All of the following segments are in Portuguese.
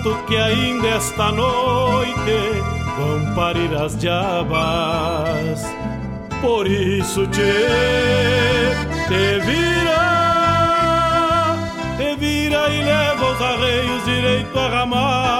Garanto que ainda esta noite vão parir as diabas. Por isso te, te vira, te vira e leva os arreios direito à ramada.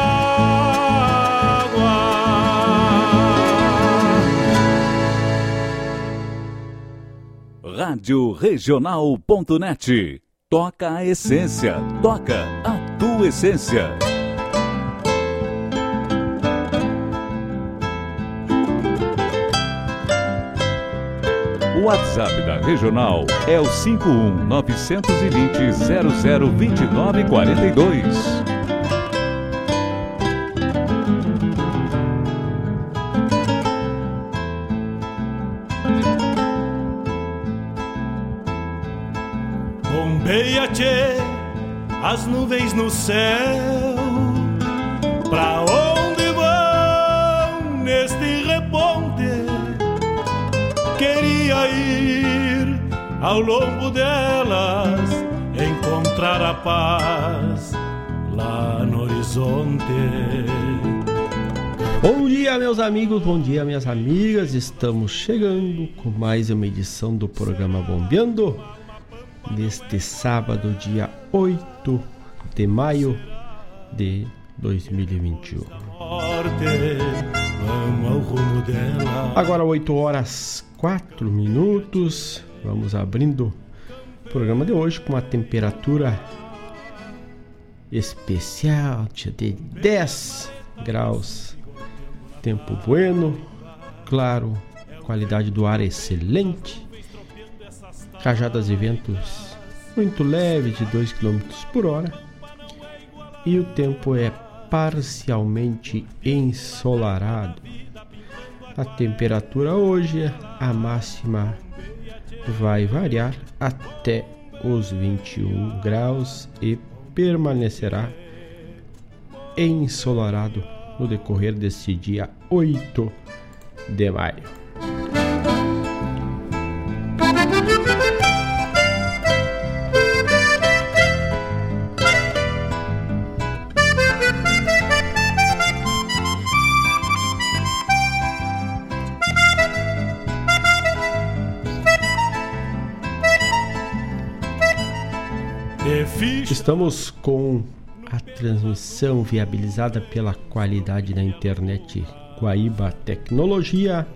Rádio Regional.net. Toca a essência, toca a tua essência. O WhatsApp da Regional é o 51 920 0029 as nuvens no céu. Pra onde vão neste reponte? Queria ir ao longo delas, encontrar a paz lá no horizonte. Bom dia, meus amigos, bom dia, minhas amigas. Estamos chegando com mais uma edição do programa Bombeando neste sábado, dia 8 de maio de 2021. Agora 8 horas 4 minutos. Vamos abrindo o programa de hoje com uma temperatura especial de 10 graus. Tempo bueno, claro, qualidade do ar excelente rajadas de ventos muito leves de 2 km por hora e o tempo é parcialmente ensolarado. A temperatura hoje, a máxima vai variar até os 21 graus e permanecerá ensolarado no decorrer deste dia 8 de maio. Estamos com a transmissão viabilizada pela qualidade da internet Guaíba Tecnologia,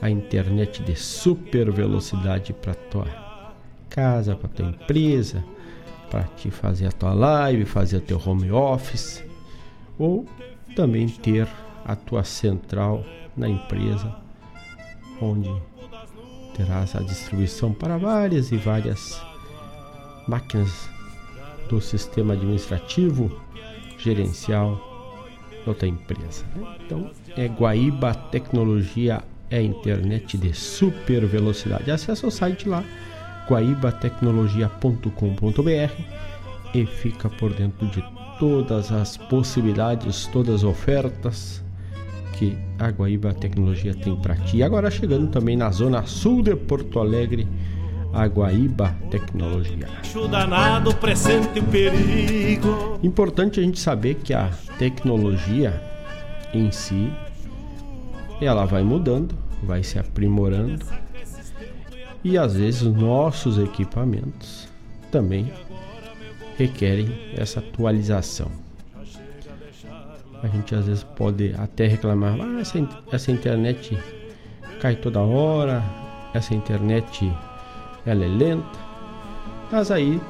a internet de super velocidade para tua casa, para tua empresa, para te fazer a tua live, fazer o teu home office ou também ter a tua central na empresa onde terás a distribuição para várias e várias máquinas do sistema administrativo gerencial da outra empresa. Né? Então, é Guaíba Tecnologia, é internet de super velocidade. Acesse o site lá, guaibatecnologia.com.br e fica por dentro de todas as possibilidades, todas as ofertas que a Guaíba Tecnologia tem para ti. Agora chegando também na zona sul de Porto Alegre, a Guaíba Tecnologia. Danado, presente o perigo. Importante a gente saber que a tecnologia em si ela vai mudando, vai se aprimorando e às vezes nossos equipamentos também requerem essa atualização. A gente às vezes pode até reclamar, ah, essa, essa internet cai toda hora, essa internet ela é lenta. Mas aí,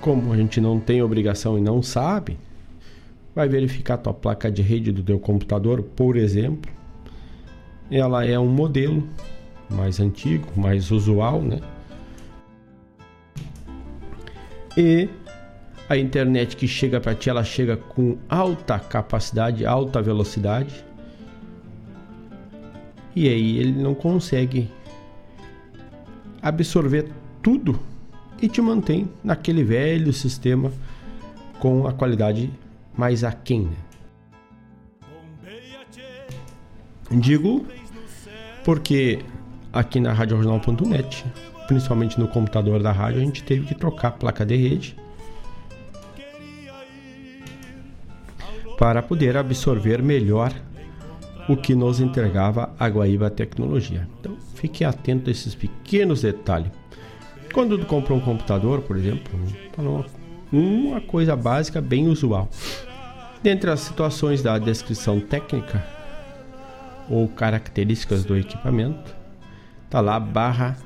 como a gente não tem obrigação e não sabe, vai verificar a tua placa de rede do teu computador, por exemplo. Ela é um modelo mais antigo, mais usual, né? E a internet que chega para ti, ela chega com alta capacidade, alta velocidade. E aí ele não consegue absorver tudo e te mantém naquele velho sistema com a qualidade mais aquém. Né? Digo porque aqui na radiojornal.net, principalmente no computador da rádio, a gente teve que trocar a placa de rede para poder absorver melhor o que nos entregava a Guaíba Tecnologia. Então, fique atento a esses pequenos detalhes. Quando tu compra um computador, por exemplo, uma coisa básica bem usual. Dentre as situações da descrição técnica ou características do equipamento, tá lá barra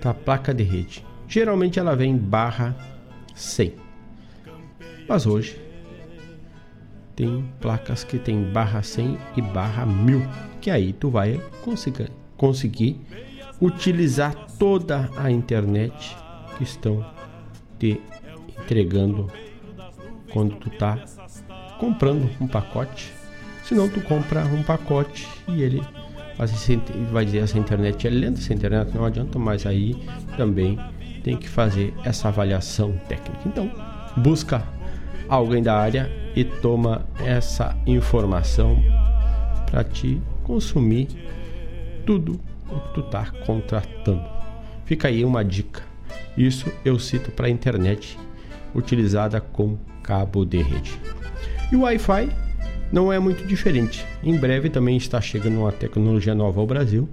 tá placa de rede. Geralmente ela vem barra 100. Mas hoje tem placas que tem barra 100 e barra 1000, que aí tu vai conseguir, conseguir utilizar toda a internet que estão te entregando quando tu tá comprando um pacote. Senão tu compra um pacote e ele vai dizer essa internet é lenta, essa internet não adianta, mas aí também tem que fazer essa avaliação técnica. Então, busca alguém da área e toma essa informação para te consumir tudo o que tu tá contratando. Fica aí uma dica. Isso eu cito para a internet utilizada com cabo de rede. E o Wi-Fi não é muito diferente. Em breve também está chegando uma tecnologia nova ao Brasil,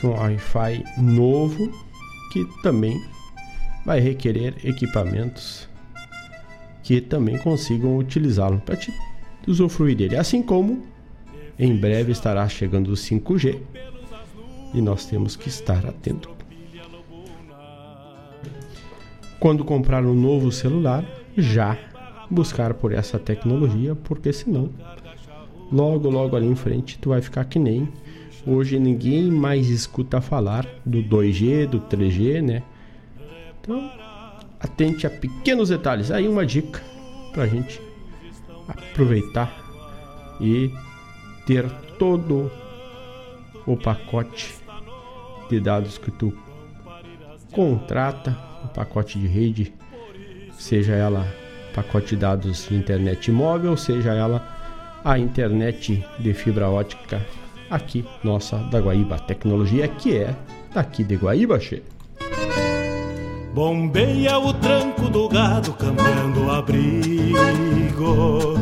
que um Wi-Fi novo que também vai requerer equipamentos que também consigam utilizá-lo para te usufruir dele. Assim como em breve estará chegando o 5G e nós temos que estar atento. Quando comprar um novo celular, já buscar por essa tecnologia, porque senão logo logo ali em frente tu vai ficar que nem hoje ninguém mais escuta falar do 2G, do 3G, né? Então, atente a pequenos detalhes. Aí uma dica para a gente aproveitar e ter todo o pacote de dados que tu contrata, o pacote de rede, seja ela pacote de dados de internet móvel, seja ela a internet de fibra ótica aqui nossa da Guaíba, tecnologia que é daqui de Guaíba, che. Bombeia o tranco do gado cambiando o abrigo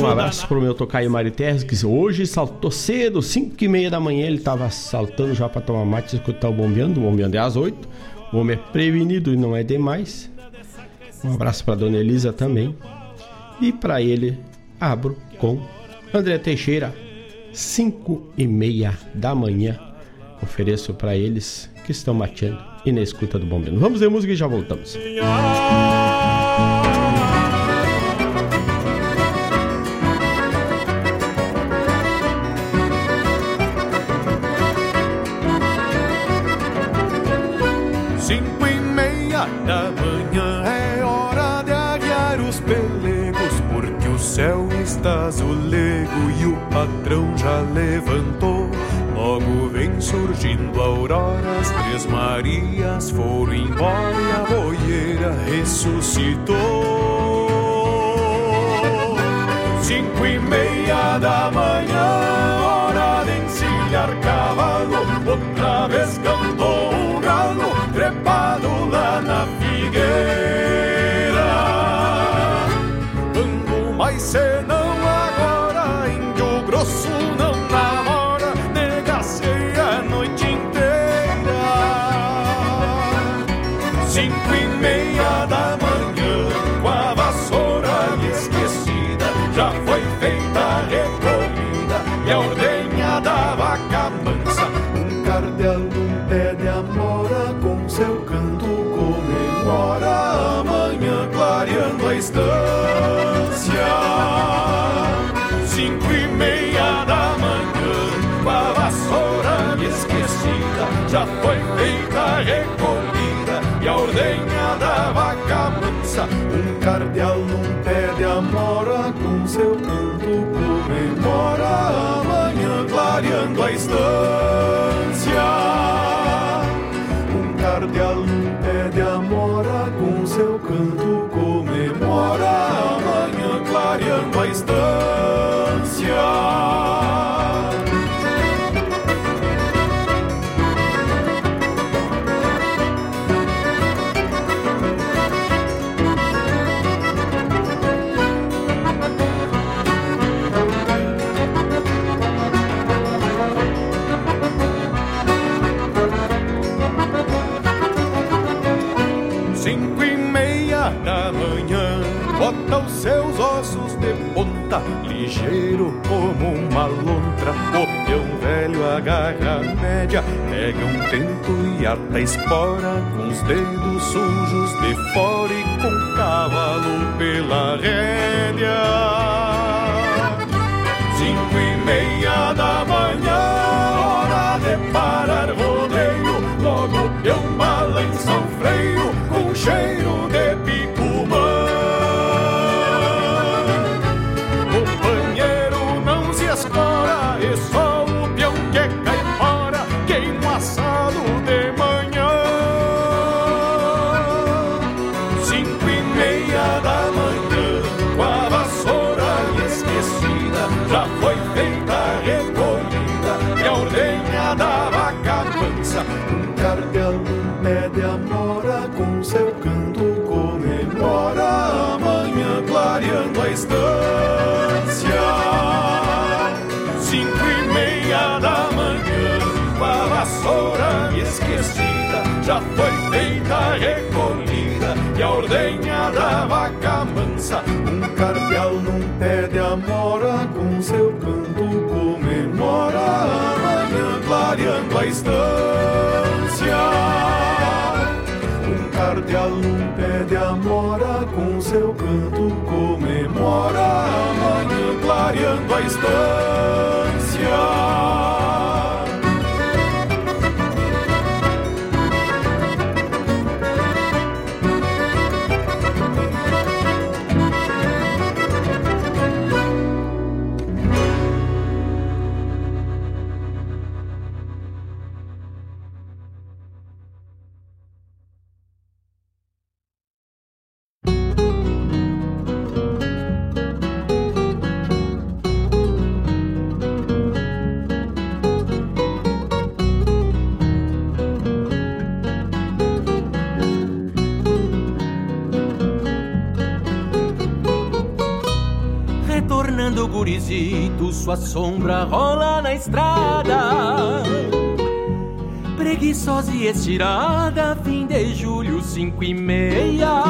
um abraço pro meu tocaio Mariterres, que hoje saltou cedo, 5 e meia da manhã, ele tava saltando já para tomar mate escutar o bombeando. O bombeando é às 8. O homem é prevenido e não é demais. Um abraço para dona Elisa também. E para ele, abro com André Teixeira, 5 e meia da manhã. Ofereço para eles que estão mateando e na escuta do bombeando. Vamos ver música e já voltamos. da manhã é hora de aguiar os pelegos, porque o céu está azulego e o patrão já levantou. Surgindo a aurora, as três Marias foram embora e a boieira ressuscitou. Cinco e meia da manhã, hora de encilhar cavalo, outra vez cantou foi feita a recolhida e a ordenha da vaca mansa. Um cardeal num pé de amora com seu canto comemora amanhã clareando a estância. Ligeiro como uma lontra. O peão velho agarra média, pega um tento e ata a espora, com os dedos sujos de fora e com o cavalo pela rédea. Cinco e meia da manhã, hora de parar rodeio. Logo eu balança o freio com cheiro Um cardeal num pé de amora com seu canto comemora amanhã clareando a estância. Um cardeal num pé de amora com seu canto comemora amanhã clareando a estância. Estirada, fim de julho, cinco e meia.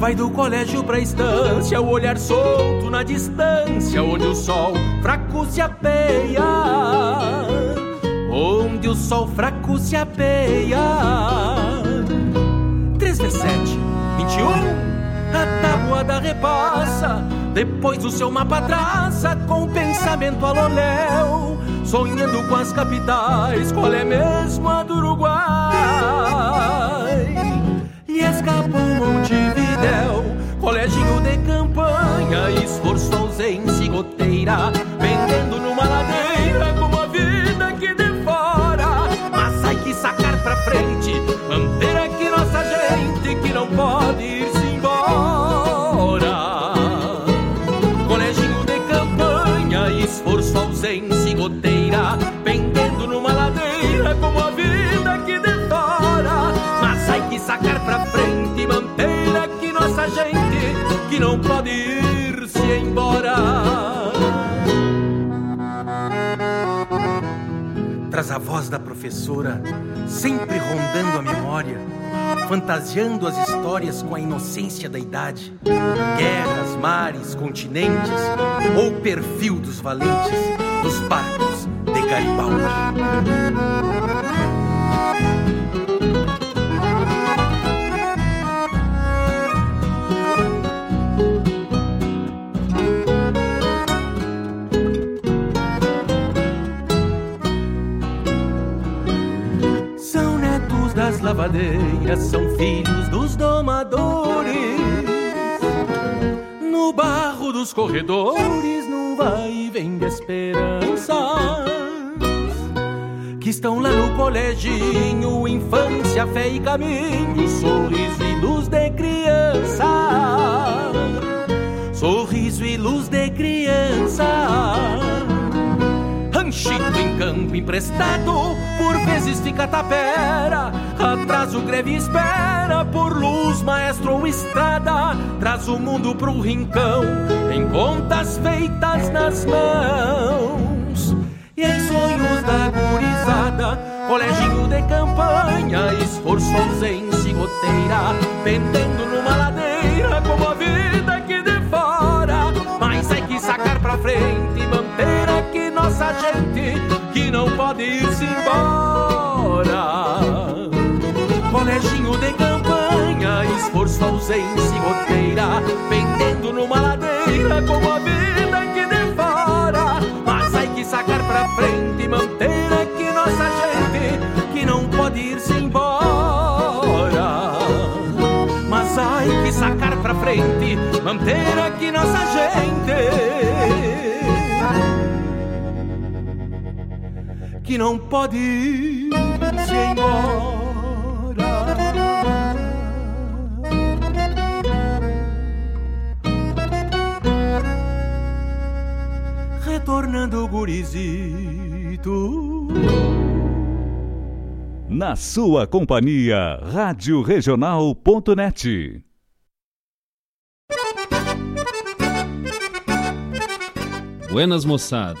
Vai do colégio pra estância, o olhar solto na distância, onde o sol fraco se apeia. Onde o sol fraco se apeia. 3 vezes 7, 21. A tabuada repassa, depois o seu mapa traça com pensamento aloléu, sonhando com as capitais, qual é mesmo a do Uruguai? E escapou Montevidéu, coleginho de campanha, esforço, ausência e goteira, vendendo numa Traz a voz da professora, sempre rondando a memória, fantasiando as histórias com a inocência da idade. Guerras, mares, continentes, ou perfil dos valentes dos barcos de Garibaldi. Lavadeiras, são filhos dos domadores. No barro dos corredores, num vai e vem de esperanças. Que estão lá no coleginho, infância, fé e caminho, sorriso e luz de criança. Sorriso e luz de criança ranchito em campo emprestado, por vezes fica tapera, atrás o greve espera, por luz, maestro ou estrada, traz o mundo pro rincão, em contas feitas nas mãos. E em sonhos da gurizada, coleginho de campanha, esforço, ausência e goteira, pendendo numa ladeira, como a vida que de fora, mas é que sacar pra frente e manter nossa gente que não pode ir-se embora. Coleginho de campanha, esforço, ausência e goteira, pendendo numa ladeira como a vida que de fora. Mas hay que sacar pra frente e manter aqui nossa gente que não pode ir-se embora. Mas hay que sacar pra frente, manter aqui nossa gente que não pode ir se embora. Retornando o gurizito. Na sua companhia, Rádio Regional.net. Buenas moçada,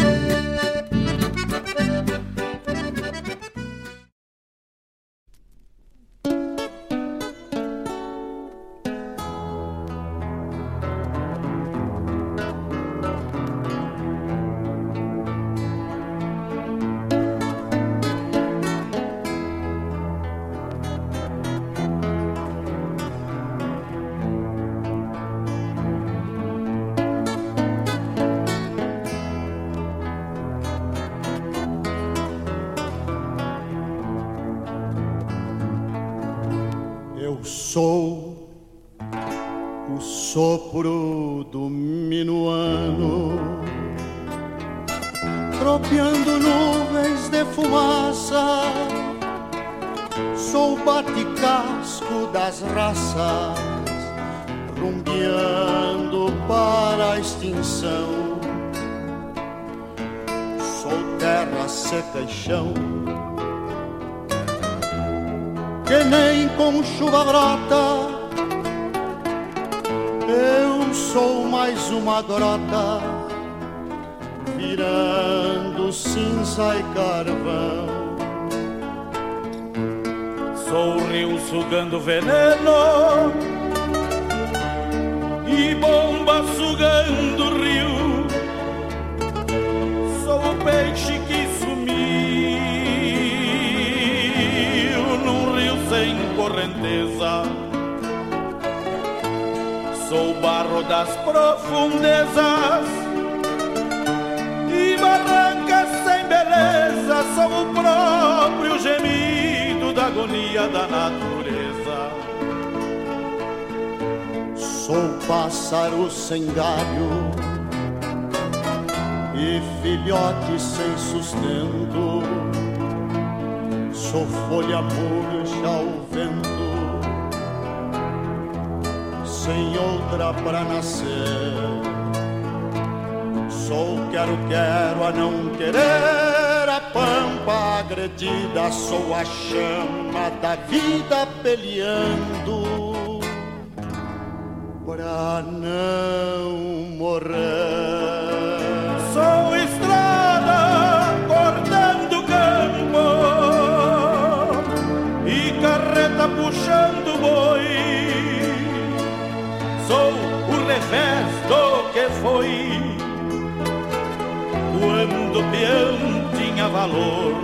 Sou o sopro do minuano, tropeando nuvens de fumaça. Sou o bate-casco das raças, rumbeando para a extinção. Sou terra seca e chão que nem com chuva brota. Eu sou mais uma grota, virando cinza e carvão. Sou o rio sugando veneno e bomba sugando rio. Sou o peixe Sou barro das profundezas e barrancas sem beleza. Sou o próprio gemido da agonia da natureza. Sou pássaro sem galho e filhote sem sustento Sou folha murcha ao vento, sem outra pra nascer. Sou quero, quero a não querer, a pampa agredida. Sou a chama da vida peleando pra não morrer. Peão tinha valor.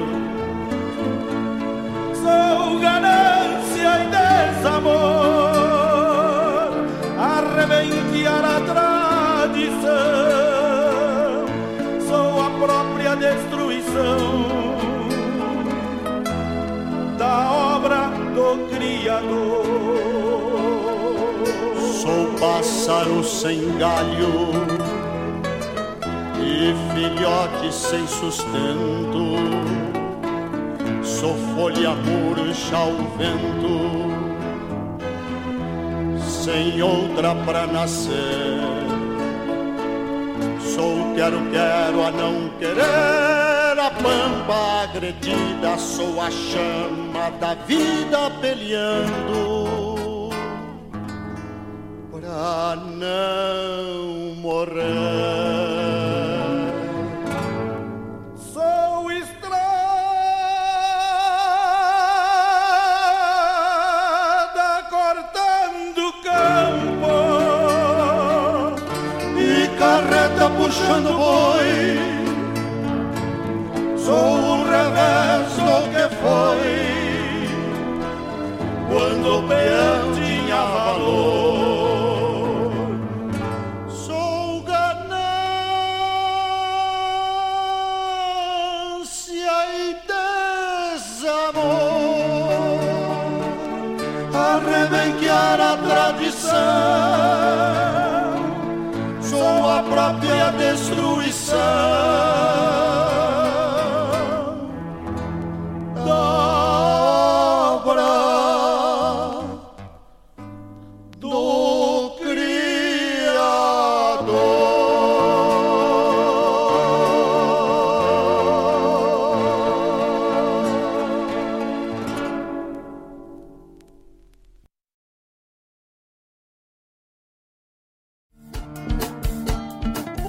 Sou ganância e desamor, arrebentear a tradição. Sou a própria destruição da obra do Criador. Sou pássaro sem galho filhote sem sustento. Sou folha murcha ao vento, sem outra pra nascer. Sou quero, quero a não querer a pampa agredida, sou a chama da vida peleando pra não morrer. Puxando boi sou o revés do que foi quando o peão tinha valor. Própria destruição.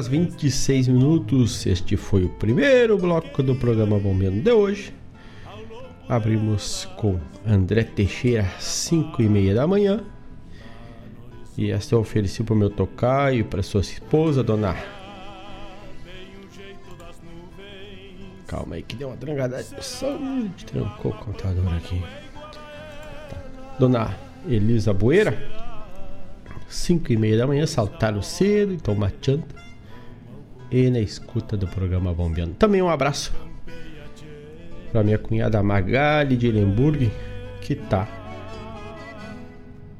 Horas 26 minutos. Este foi o primeiro bloco do programa Bombeando de hoje. Abrimos com André Teixeira, 5 e meia da manhã. E esta eu ofereci para o meu tocaio, para sua esposa, dona. Calma aí que deu uma de saúde. Trancou o contador aqui. Tá. Dona Elisa Boeira, 5 e meia da manhã, saltaram cedo e tomar janta. E na escuta do programa Bombeando. Também um abraço para minha cunhada Magali de Lemburg, que tá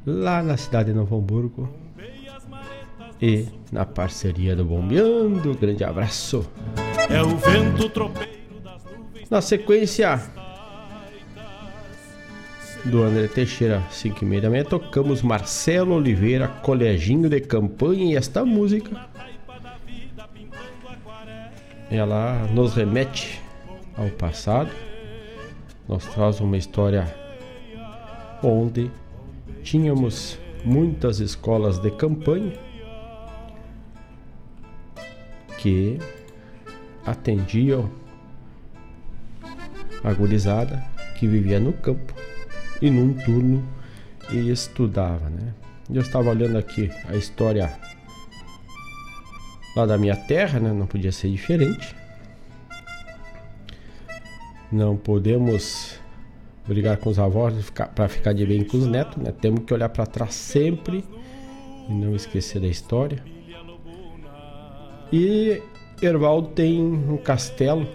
lá na cidade de Novo Hamburgo e na parceria do Bombeando. Grande abraço. É o vento tropeiro Na sequência do André Teixeira, 5 e meia da manhã, tocamos Marcelo Oliveira, Coleginho de Campanha e esta música ela nos remete ao passado, nos traz uma história onde tínhamos muitas escolas de campanha que atendiam a gurizada que vivia no campo e num turno e estudava, né? Eu estava olhando aqui a história lá da minha terra, né? Não podia ser diferente. Não podemos brigar com os avós para ficar de bem com os netos, né? Temos que olhar para trás sempre e não esquecer da história. E Ervaldo tem um castelo,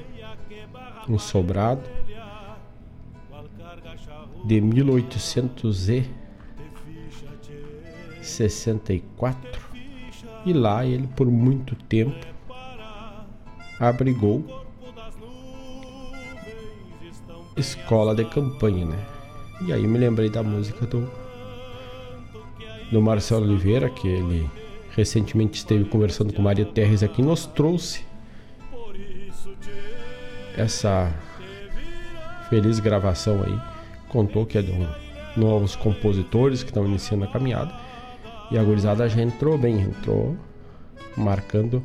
um sobrado de 1864 e lá ele por muito tempo abrigou escola de campanha, né? E aí me lembrei da música do do Marcelo Oliveira, que ele recentemente esteve conversando com Maria Terres aqui, nos trouxe essa feliz gravação aí. Contou que é de um, novos compositores que estão iniciando a caminhada. E a gurizada já entrou bem, entrou marcando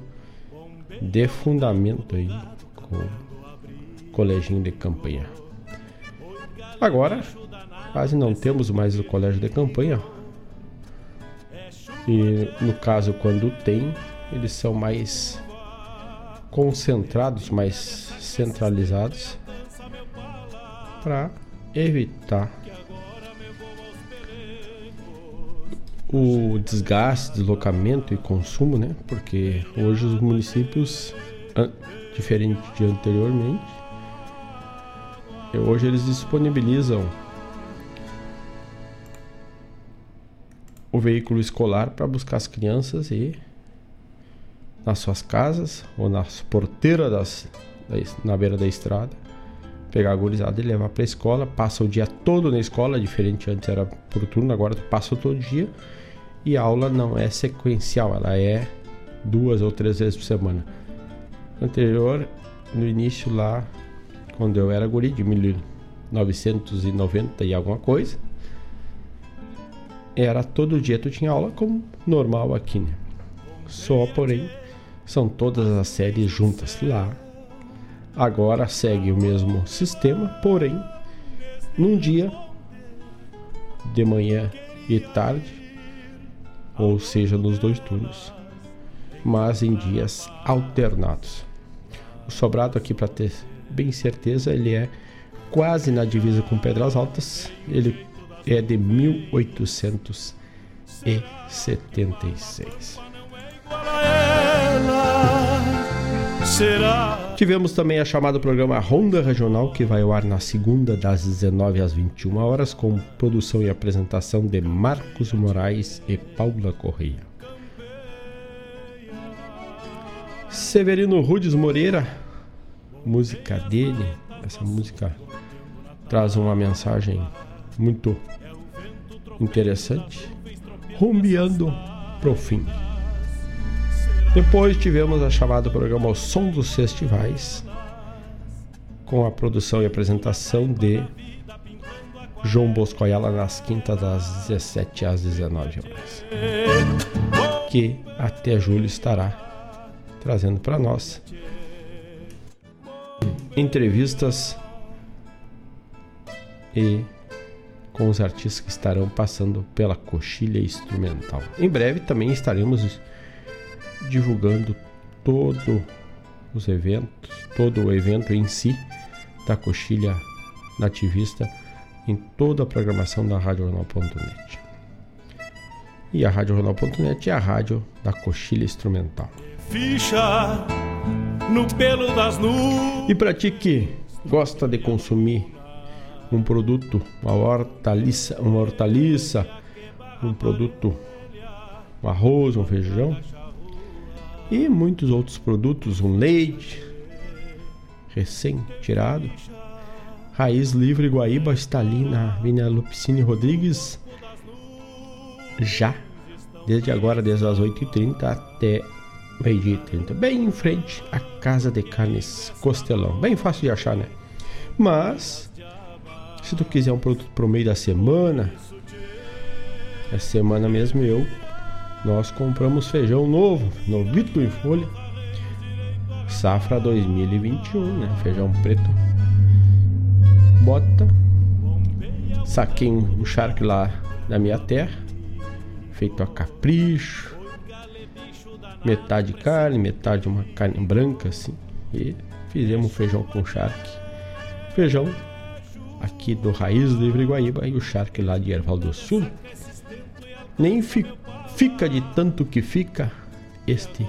de fundamento aí com o coleginho de campanha. Agora, quase não temos mais o colégio de campanha. E no caso, quando tem, eles são mais concentrados, mais centralizados para evitar o desgaste, deslocamento e consumo, né? Porque hoje os municípios, diferente de anteriormente, hoje eles disponibilizam o veículo escolar para buscar as crianças e nas suas casas ou nas porteiras das, na beira da estrada pegar a gurizada e levar para a escola, passa o dia todo na escola, diferente antes era por turno, agora tu passa todo dia e a aula não é sequencial, ela é duas ou três vezes por semana. Anterior, no início lá, quando eu era guri de 1990 e alguma coisa, era todo dia tu tinha aula como normal aqui, né? Só, porém, são todas as séries juntas lá. Agora segue o mesmo sistema, porém, num dia de manhã e tarde, ou seja, nos dois turnos, mas em dias alternados. O sobrado aqui para ter bem certeza, ele é quase na divisa com Pedras Altas. Ele é de 1876. Tivemos também a chamada programa Ronda Regional, que vai ao ar na segunda, das 19 às 21 horas, com produção e apresentação de Marcos Moraes e Paula Correia. Severino Rudes Moreira, música dele, essa música traz uma mensagem muito interessante, rumbeando pro fim. Depois tivemos a chamada programa O Som dos Festivais, com a produção e apresentação de João Bosco Ayala nas quintas das 17 às 19 horas. Que até julho estará trazendo para nós entrevistas e com os artistas que estarão passando pela coxilha instrumental. Em breve também estaremos divulgando todo os eventos, todo o evento em si da coxilha nativista em toda a programação da RádioJornal.net. E a RádioJornal.net é a rádio da coxilha instrumental. Ficha no pelo das nuvens. E para ti que gosta de consumir um produto, uma hortaliça, uma hortaliça, um produto, um arroz, um feijão e muitos outros produtos, um leite recém-tirado. Raiz Livre Guaíba está ali na Avenida Lupicine Rodrigues já desde agora, desde as 8h30 até meio-dia 30, bem em frente à Casa de Carnes Costelão. Bem fácil de achar, né? Mas, se tu quiser um produto pro meio da semana, essa semana mesmo eu, nós compramos feijão novo, novito em folha, safra 2021, né? Feijão preto. Bota, saquei um charque lá da minha terra, feito a capricho, metade carne, metade uma carne branca assim. E fizemos feijão com charque. Feijão aqui do Raiz Livre Guaíba e o charque lá de Erval do Sul. Nem fi, fica de tanto que fica este,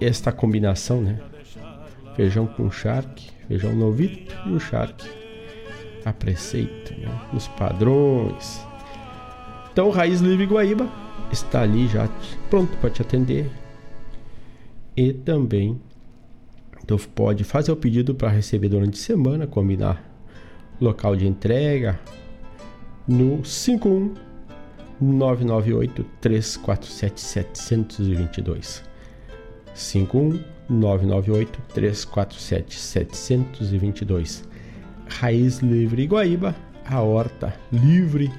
esta combinação, né? Feijão com charque, feijão novito e o charque a preceito, né? nos padrões. Então, Raiz Livre Guaíba está ali já pronto para te atender. E também tu pode fazer o pedido para receber durante a semana, combinar local de entrega no 51 998 347 722. 51 998 347 722. Raiz Livre Guaíba, a horta livre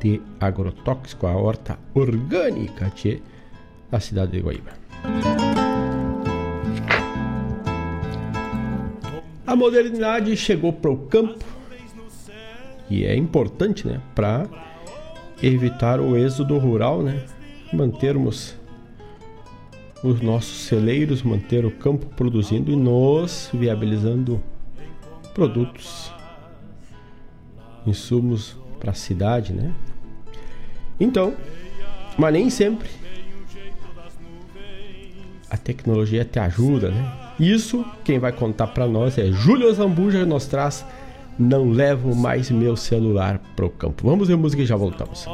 de agrotóxico, a horta orgânica tchê, da cidade de Guaíba. A modernidade chegou para o campo e é importante, né, para evitar o êxodo rural, né, mantermos os nossos celeiros, manter o campo produzindo e nos viabilizando produtos, insumos para a cidade, né? Então, mas nem sempre a tecnologia te ajuda, né? Isso quem vai contar para nós é Júlio Zambuja nos traz Não Levo Mais Meu Celular pro Campo. Vamos ver música e já voltamos.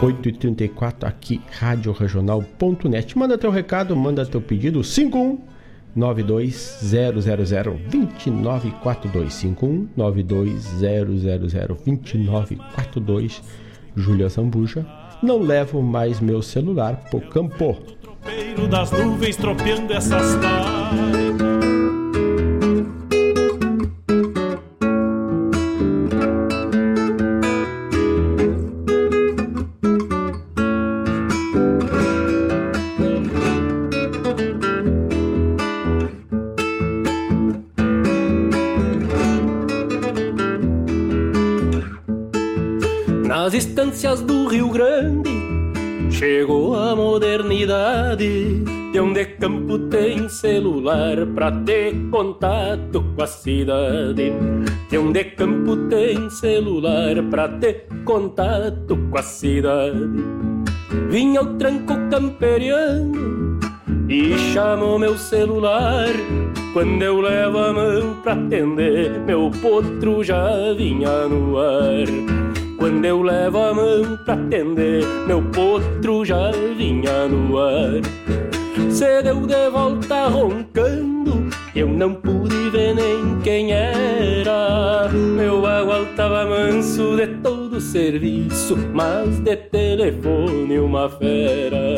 8h34 aqui, radioregional.net. Manda teu recado, manda teu pedido, 51 920002942 51 920002942 Júlia Zambuja Não levo mais meu celular pro campo Tropeiro das nuvens tropeando essas taipas Rio Grande chegou a modernidade. De onde campo tem celular pra ter contato com a cidade. De onde campo tem celular pra ter contato com a cidade. Vinha o tranco camperiano e chamou meu celular. Quando eu levo a mão pra atender, meu potro já vinha no ar. Quando eu levo a mão pra atender, meu potro já vinha no ar. Se deu de volta roncando, eu não pude ver nem quem era. Meu bagual tava manso de todo serviço, mas de telefone uma fera.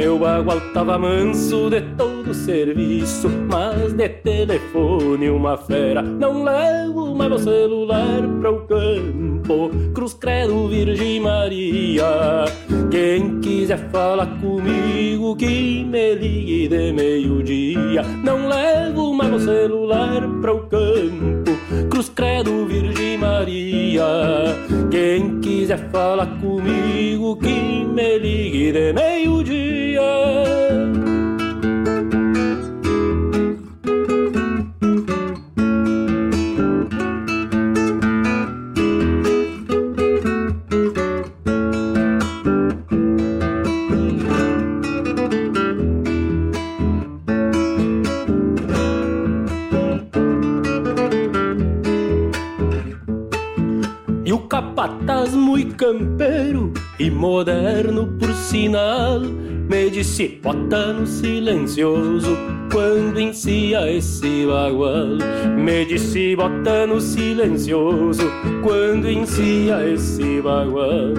Meu bagual tava manso de todo serviço, mas de telefone uma fera. Não levo mais meu celular pra o campo, Cruz Credo Virgem Maria. Quem quiser falar comigo, que me ligue de meio-dia. Não levo mais meu celular pra o campo, Cruz Credo Virgem Maria. Quem quiser falar comigo, que me ligue de meio-dia. Capataz muito campeiro e moderno por sinal. Me disse, bota silencioso quando ensia esse bagual. Me disse, bota silencioso quando ensia esse bagual.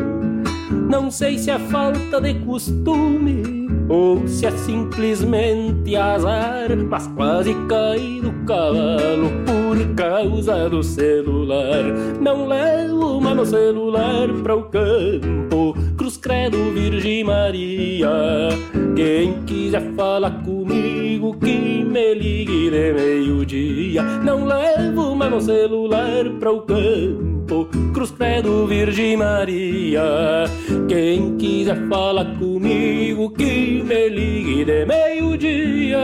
Não sei se é falta de costume ou se é simplesmente azar, mas quase caí do cavalo por causa do celular. Não levo mais meu celular para o campo, Credo Virgem Maria. Quem quiser falar comigo, que me ligue de meio-dia. Não levo mais meu celular para o campo Cruz Credo Virgem Maria. Quem quiser falar comigo, que me ligue de meio-dia.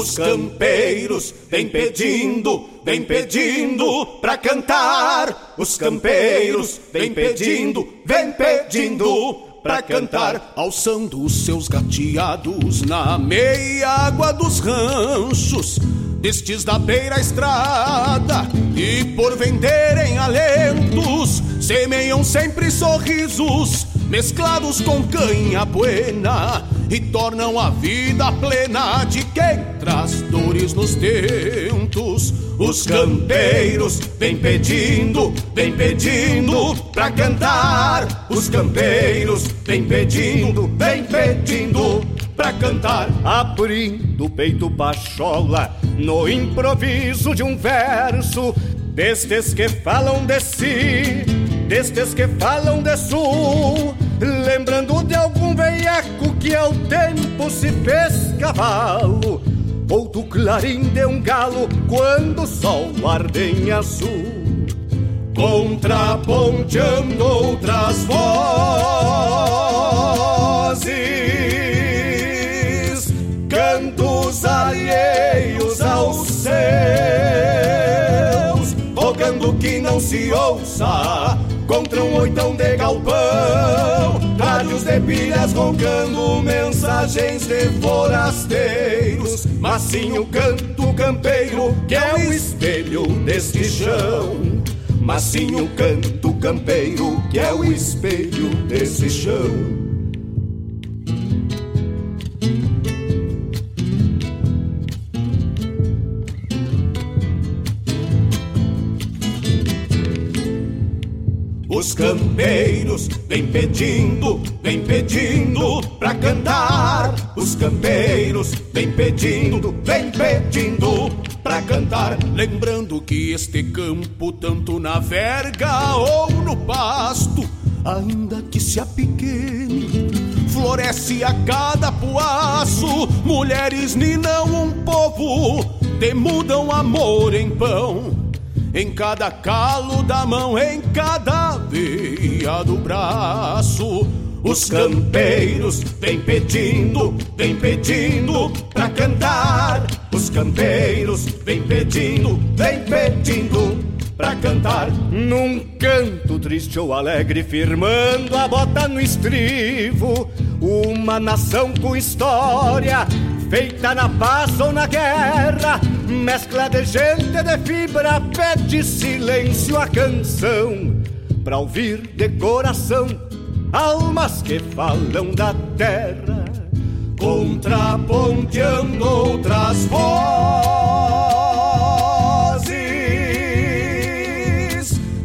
Os campeiros vem pedindo, vem pedindo pra cantar. Os campeiros vem pedindo, vem pedindo pra cantar, alçando os seus gateados na meia água dos ranchos, destes da beira estrada, e por venderem alentos, semeiam sempre sorrisos, mesclados com canha buena, e tornam a vida plena de quem traz dores nos tentos. Os campeiros vem pedindo, vem pedindo pra cantar. Os campeiros vem pedindo, vem pedindo pra cantar. Abrindo o peito pachola no improviso de um verso. Destes que falam de si, destes que falam de sul. Lembrando de algum veiaco que ao tempo se fez cavalo. Outro clarim de um galo quando o sol arde em azul. Contraponteando outras vozes, cantos alheios aos seus, rogando que não se ouça contra um oitão de galpão. Rádios de pilhas roncando mensagens de forasteiros. Mas sim o canto campeiro que é o espelho deste chão. Mas sim o canto campeiro que é o espelho desse chão. Os campeiros vem pedindo, vem pedindo pra cantar. Os campeiros vem pedindo, vem pedindo pra cantar. Lembrando que este campo, tanto na verga ou no pasto, ainda que se apequene, floresce a cada poaço. Mulheres ninam um povo, demudam amor em pão em cada calo da mão, em cada veia do braço. Os campeiros vem pedindo, vem pedindo pra cantar. Os campeiros vem pedindo, vem pedindo pra cantar. Num canto triste ou alegre, firmando a bota no estribo. Uma nação com história feita na paz ou na guerra. Mescla de gente de fibra, pede silêncio a canção, pra ouvir de coração almas que falam da terra, contraponteando outras vozes,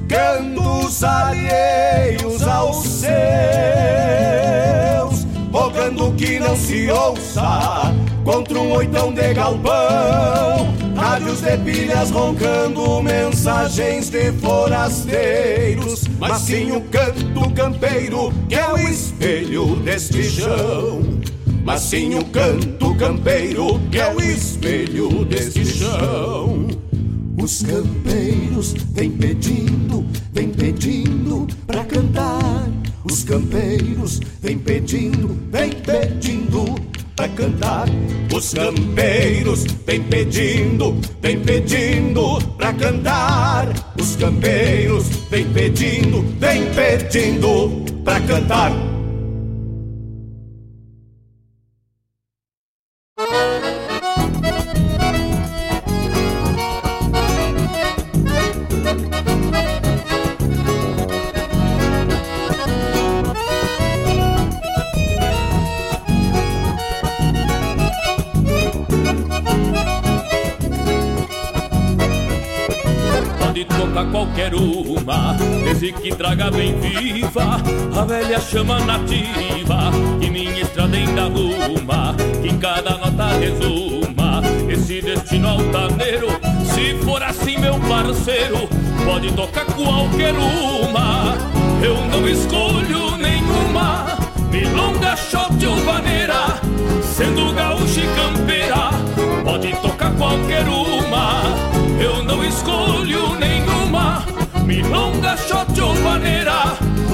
cantos alheios aos seus, rogando que não se ouça moitão de galpão. Rádios de pilhas roncando mensagens de forasteiros. Mas sim o canto campeiro que é o espelho deste chão. Mas sim o canto campeiro que é o espelho deste chão. Os campeiros vêm pedindo, vêm pedindo pra cantar. Os campeiros vêm pedindo, vêm pedindo pra cantar. Os campeiros vêm pedindo, vêm pedindo pra cantar. Os campeiros vêm pedindo, vêm pedindo pra cantar. Bem viva a velha chama nativa que minha estrada ainda arruma, que em cada nota resuma esse destino altaneiro. Se for assim, meu parceiro, pode tocar qualquer uma. Eu não escolho nenhuma, milonga, shot ou vaneira, sendo gaúcha e campeira, pode tocar qualquer uma. Eu não escolho nenhuma milonga, shot ou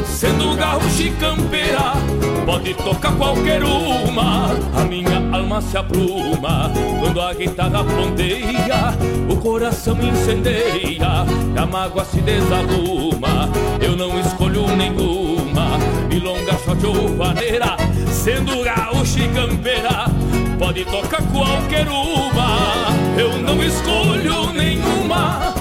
Sendo gaúcho e campeira Pode tocar qualquer uma A minha alma se apruma Quando a guitarra ponteia O coração incendeia E a mágoa se desarruma Eu não escolho nenhuma Milonga, shot ou Sendo gaúcho e campeira Pode tocar qualquer uma Eu não escolho nenhuma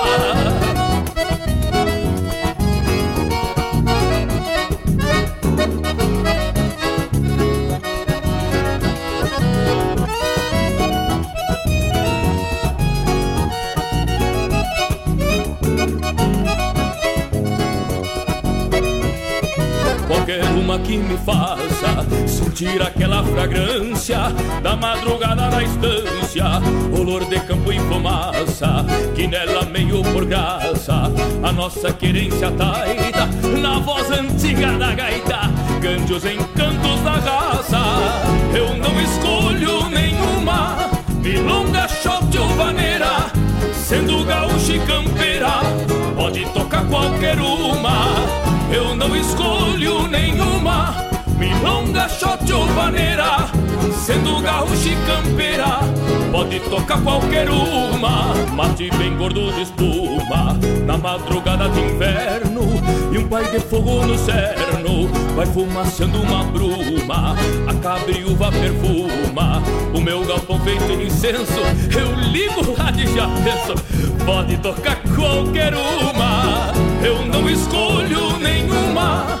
que me faça sentir aquela fragrância da madrugada na estância, olor de campo e fumaça, que nela meio por graça, a nossa querência taita, na voz antiga da gaita, cante os encantos da sendo gaúcho e campeira, pode tocar qualquer uma. Eu não escolho nenhuma Milonga, shot ou vaneira Sendo gaúcho e campeira Pode tocar qualquer uma. Mate bem gordo de espuma Na madrugada de inverno E um pai de fogo no cerno Vai fumaçando uma bruma. A cabriúva perfuma O meu galpão feito de incenso Eu ligo lá de já penso Pode tocar qualquer uma Eu não escolho nenhuma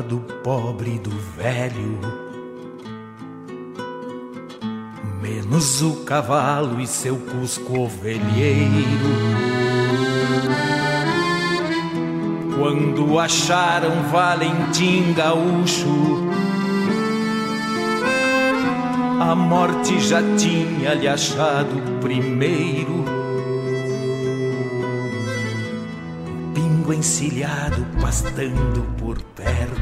do pobre e do velho. menos o cavalo e seu cusco ovelheiro. Quando acharam Valentim Gaúcho, a morte já tinha lhe achado primeiro. Pingo encilhado pastando por perto.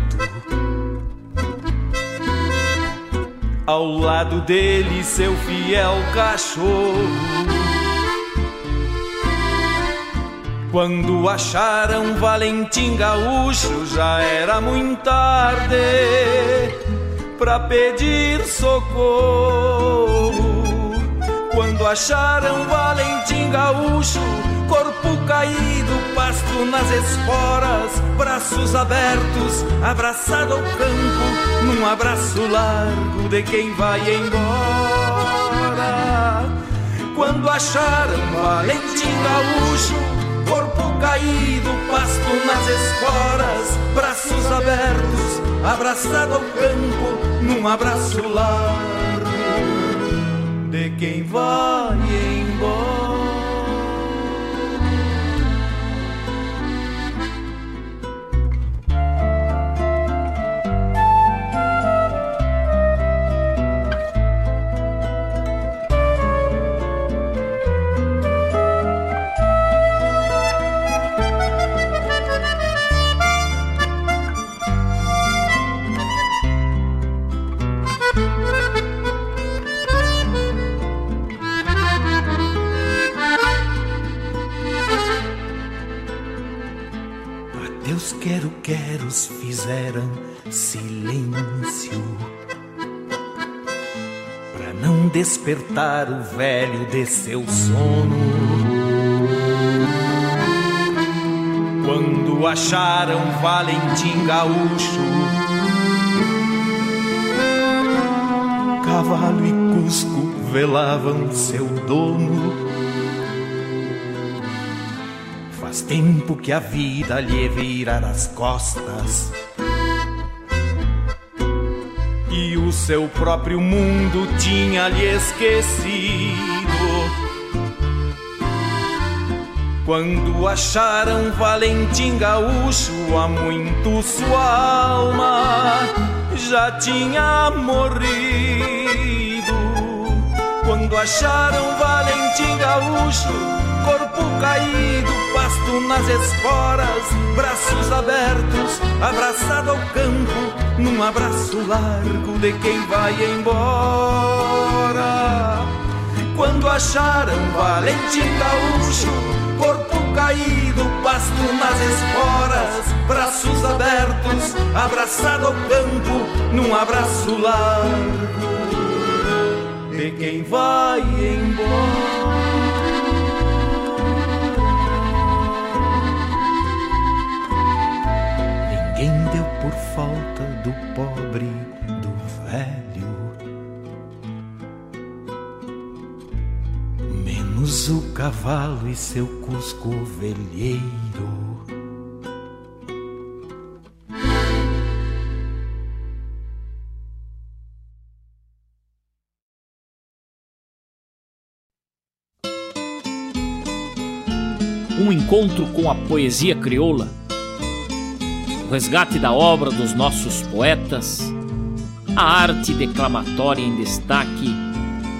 Ao lado dele, seu fiel cachorro. Quando acharam Valentim Gaúcho, já era muito tarde pra pedir socorro. Quando acharam Valentim Gaúcho, corpo caído, pasto nas esporas, braços abertos, abraçado ao campo, num abraço largo de quem vai embora. Quando acharam Valentim Gaúcho, corpo caído, pasto nas esporas, braços abertos, abraçado ao campo, num abraço largo de quem vai embora. Quero-queros fizeram silêncio. Pra não despertar o velho de seu sono. Quando acharam Valentim Gaúcho Cavalo e Cusco velavam seu dono Faz tempo que a vida lhe virar as costas. E o seu próprio mundo tinha lhe esquecido. Quando acharam Valentim Gaúcho Há muito sua alma já tinha morrido. Quando acharam Valentim Gaúcho Corpo caído, pasto nas esporas, braços abertos, abraçado ao campo, num abraço largo de quem vai embora. Quando acharam Valentim Gaúcho, corpo caído, pasto nas esporas, braços abertos, abraçado ao campo, num abraço largo de quem vai embora. O cavalo e seu cusco ovelheiro. Um encontro com a poesia crioula, o resgate da obra dos nossos poetas, a arte declamatória em destaque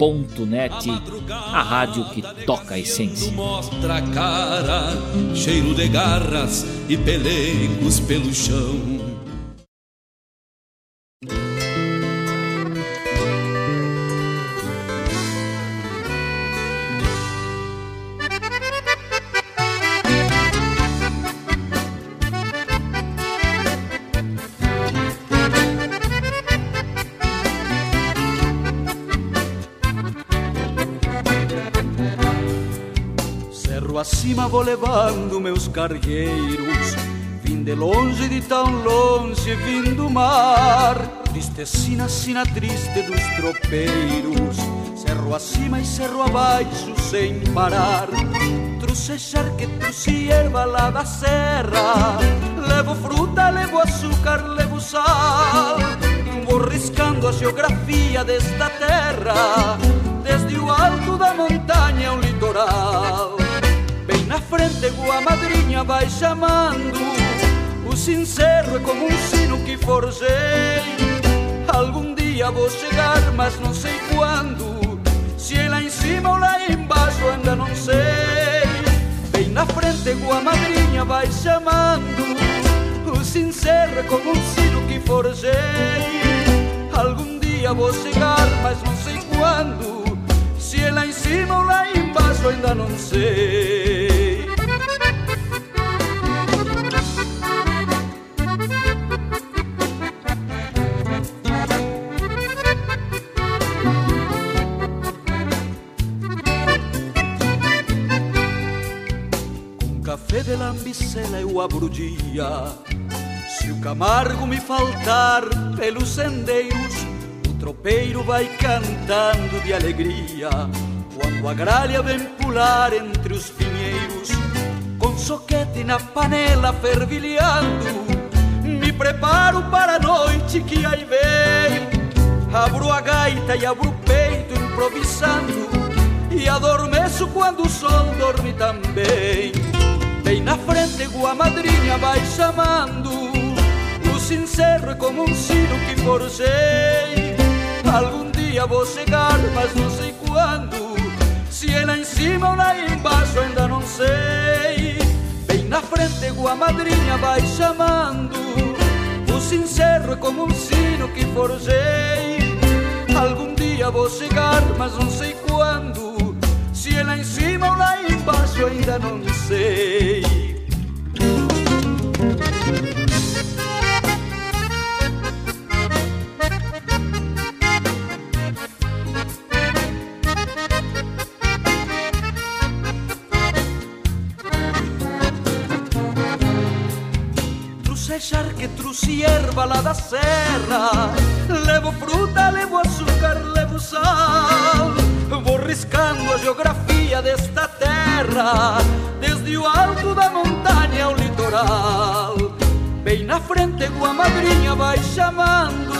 Regional.net, a rádio que toca a essência. Mostra a cara, cheiro de garras e pelegos pelo chão. Vou levando meus cargueiros. Vim de longe, de tão longe, vim do mar. Tristecina, sina triste dos tropeiros. Cerro acima e cerro abaixo sem parar. Trouxe charque, trouxe erva lá da serra. Levo fruta, levo açúcar, levo sal. Vou riscando a geografia desta terra desde o alto da montanha ao litoral. Frente, a madrinha vai chamando. O sincero é como um sino que forjei. Algum dia vou chegar, mas não sei quando. Se é lá em cima ou lá embaixo, ainda não sei. Bem na frente, a madrinha vai chamando. O sincero é como um sino que forjei. Algum dia vou chegar, mas não sei quando. Se é lá em cima ou lá embaixo ainda não sei lambicela eu abro o dia. Se o camargo me faltar pelos sendeiros tropeiro vai cantando de alegria. Quando a gralha vem pular entre os pinheiros com soquete na panela fervilhando me preparo para a noite que aí vem. Abro a gaita e abro o peito improvisando e adormeço quando o sol dorme também bem na frente a madrinha vai chamando o sincero é como um sino que forjei Algum dia vou chegar, mas não sei quando. Se é lá em cima ou lá embaixo, ainda não sei. Bem na frente, a madrinha vai chamando. O sincero é como um sino que forjei. Algum dia vou chegar, mas não sei quando. Se é lá em cima ou lá embaixo, ainda não sei. que trouxe erva lá da serra Levo fruta, levo açúcar, levo sal Vou riscando a geografia desta terra Desde o alto da montanha ao litoral. Bem na frente a madrinha vai chamando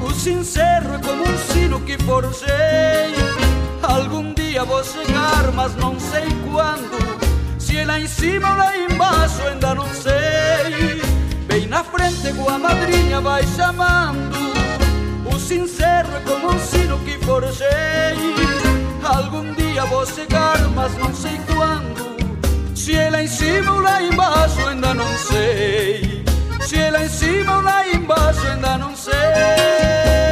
O sincero é como um sino que forjei. Algum dia vou chegar, mas não sei quando Se é lá em cima ou lá embaixo ainda não sei. Bem na frente a madrinha vai chamando O sincero é como um sino que forjei Algum dia vou chegar, mas não sei quando Se lá em cima ou lá embaixo ainda não sei Se lá em cima ou lá embaixo ainda não sei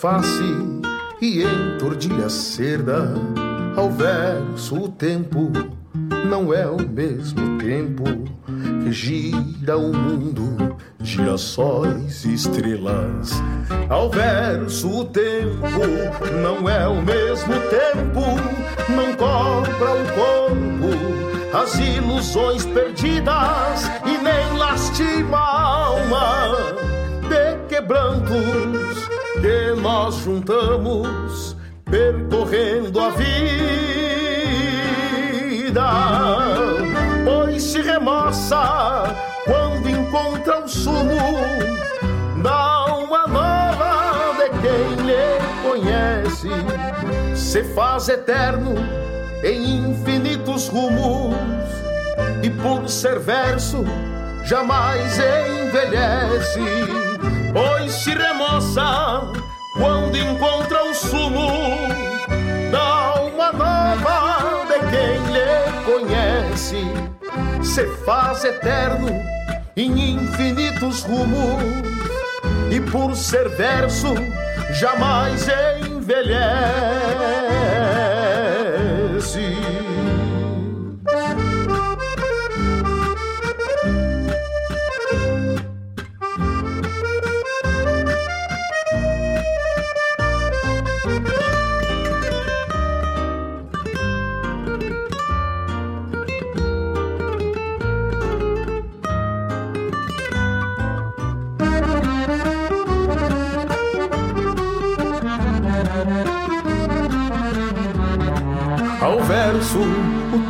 face e entordilha a cerda. Ao verso, o tempo não é o mesmo tempo que gira o mundo, girassóis e estrelas. Ao verso, o tempo não é o mesmo tempo, não cobra o corpo, as ilusões perdidas e nem lastima a alma quebrantos que nós juntamos percorrendo a vida. Pois se remoça quando encontra o sumo da alma nova de quem lhe conhece. Se faz eterno em infinitos rumos e por ser verso jamais envelhece pois se remoça quando encontra o sumo da alma nova de quem lhe conhece, se faz eterno em infinitos rumos e por ser verso jamais envelhece.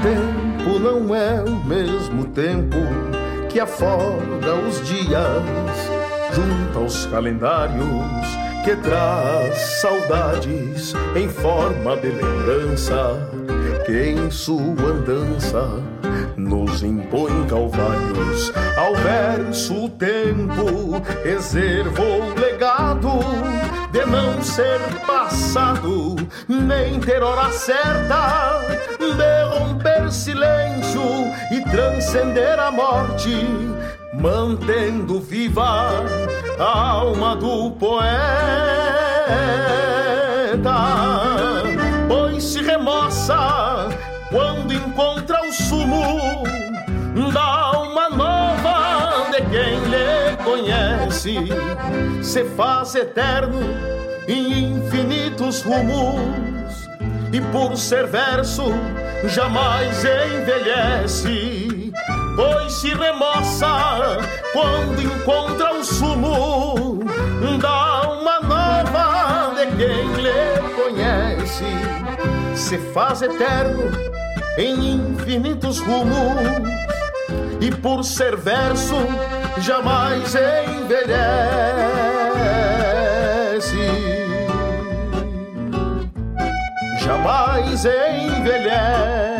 Tempo não é o mesmo tempo que afoga os dias, junto aos calendários que traz saudades em forma de lembrança, que em sua andança nos impõe calvários. Ao verso, o tempo reservou legado de não ser passado, nem ter hora certa, de romper silêncio e transcender a morte, mantendo viva a alma do poeta. Pois se remoça conhece, se faz eterno em infinitos rumos, e por ser verso jamais envelhece, pois se remoça quando encontra o sumo da alma nova de quem lhe conhece, se faz eterno em infinitos rumos, e por ser verso jamais envelhece. Jamais envelhece.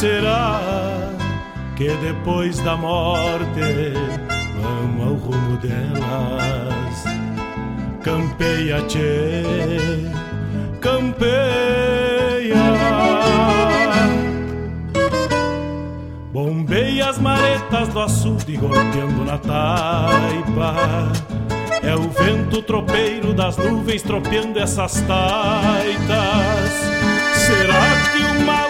Será que depois da morte vamos ao rumo delas? Campeia, tchê, campeia. Bombeia as maretas do açude golpeando na taipa é o vento tropeiro das nuvens tropeando essas taitas. Será que uma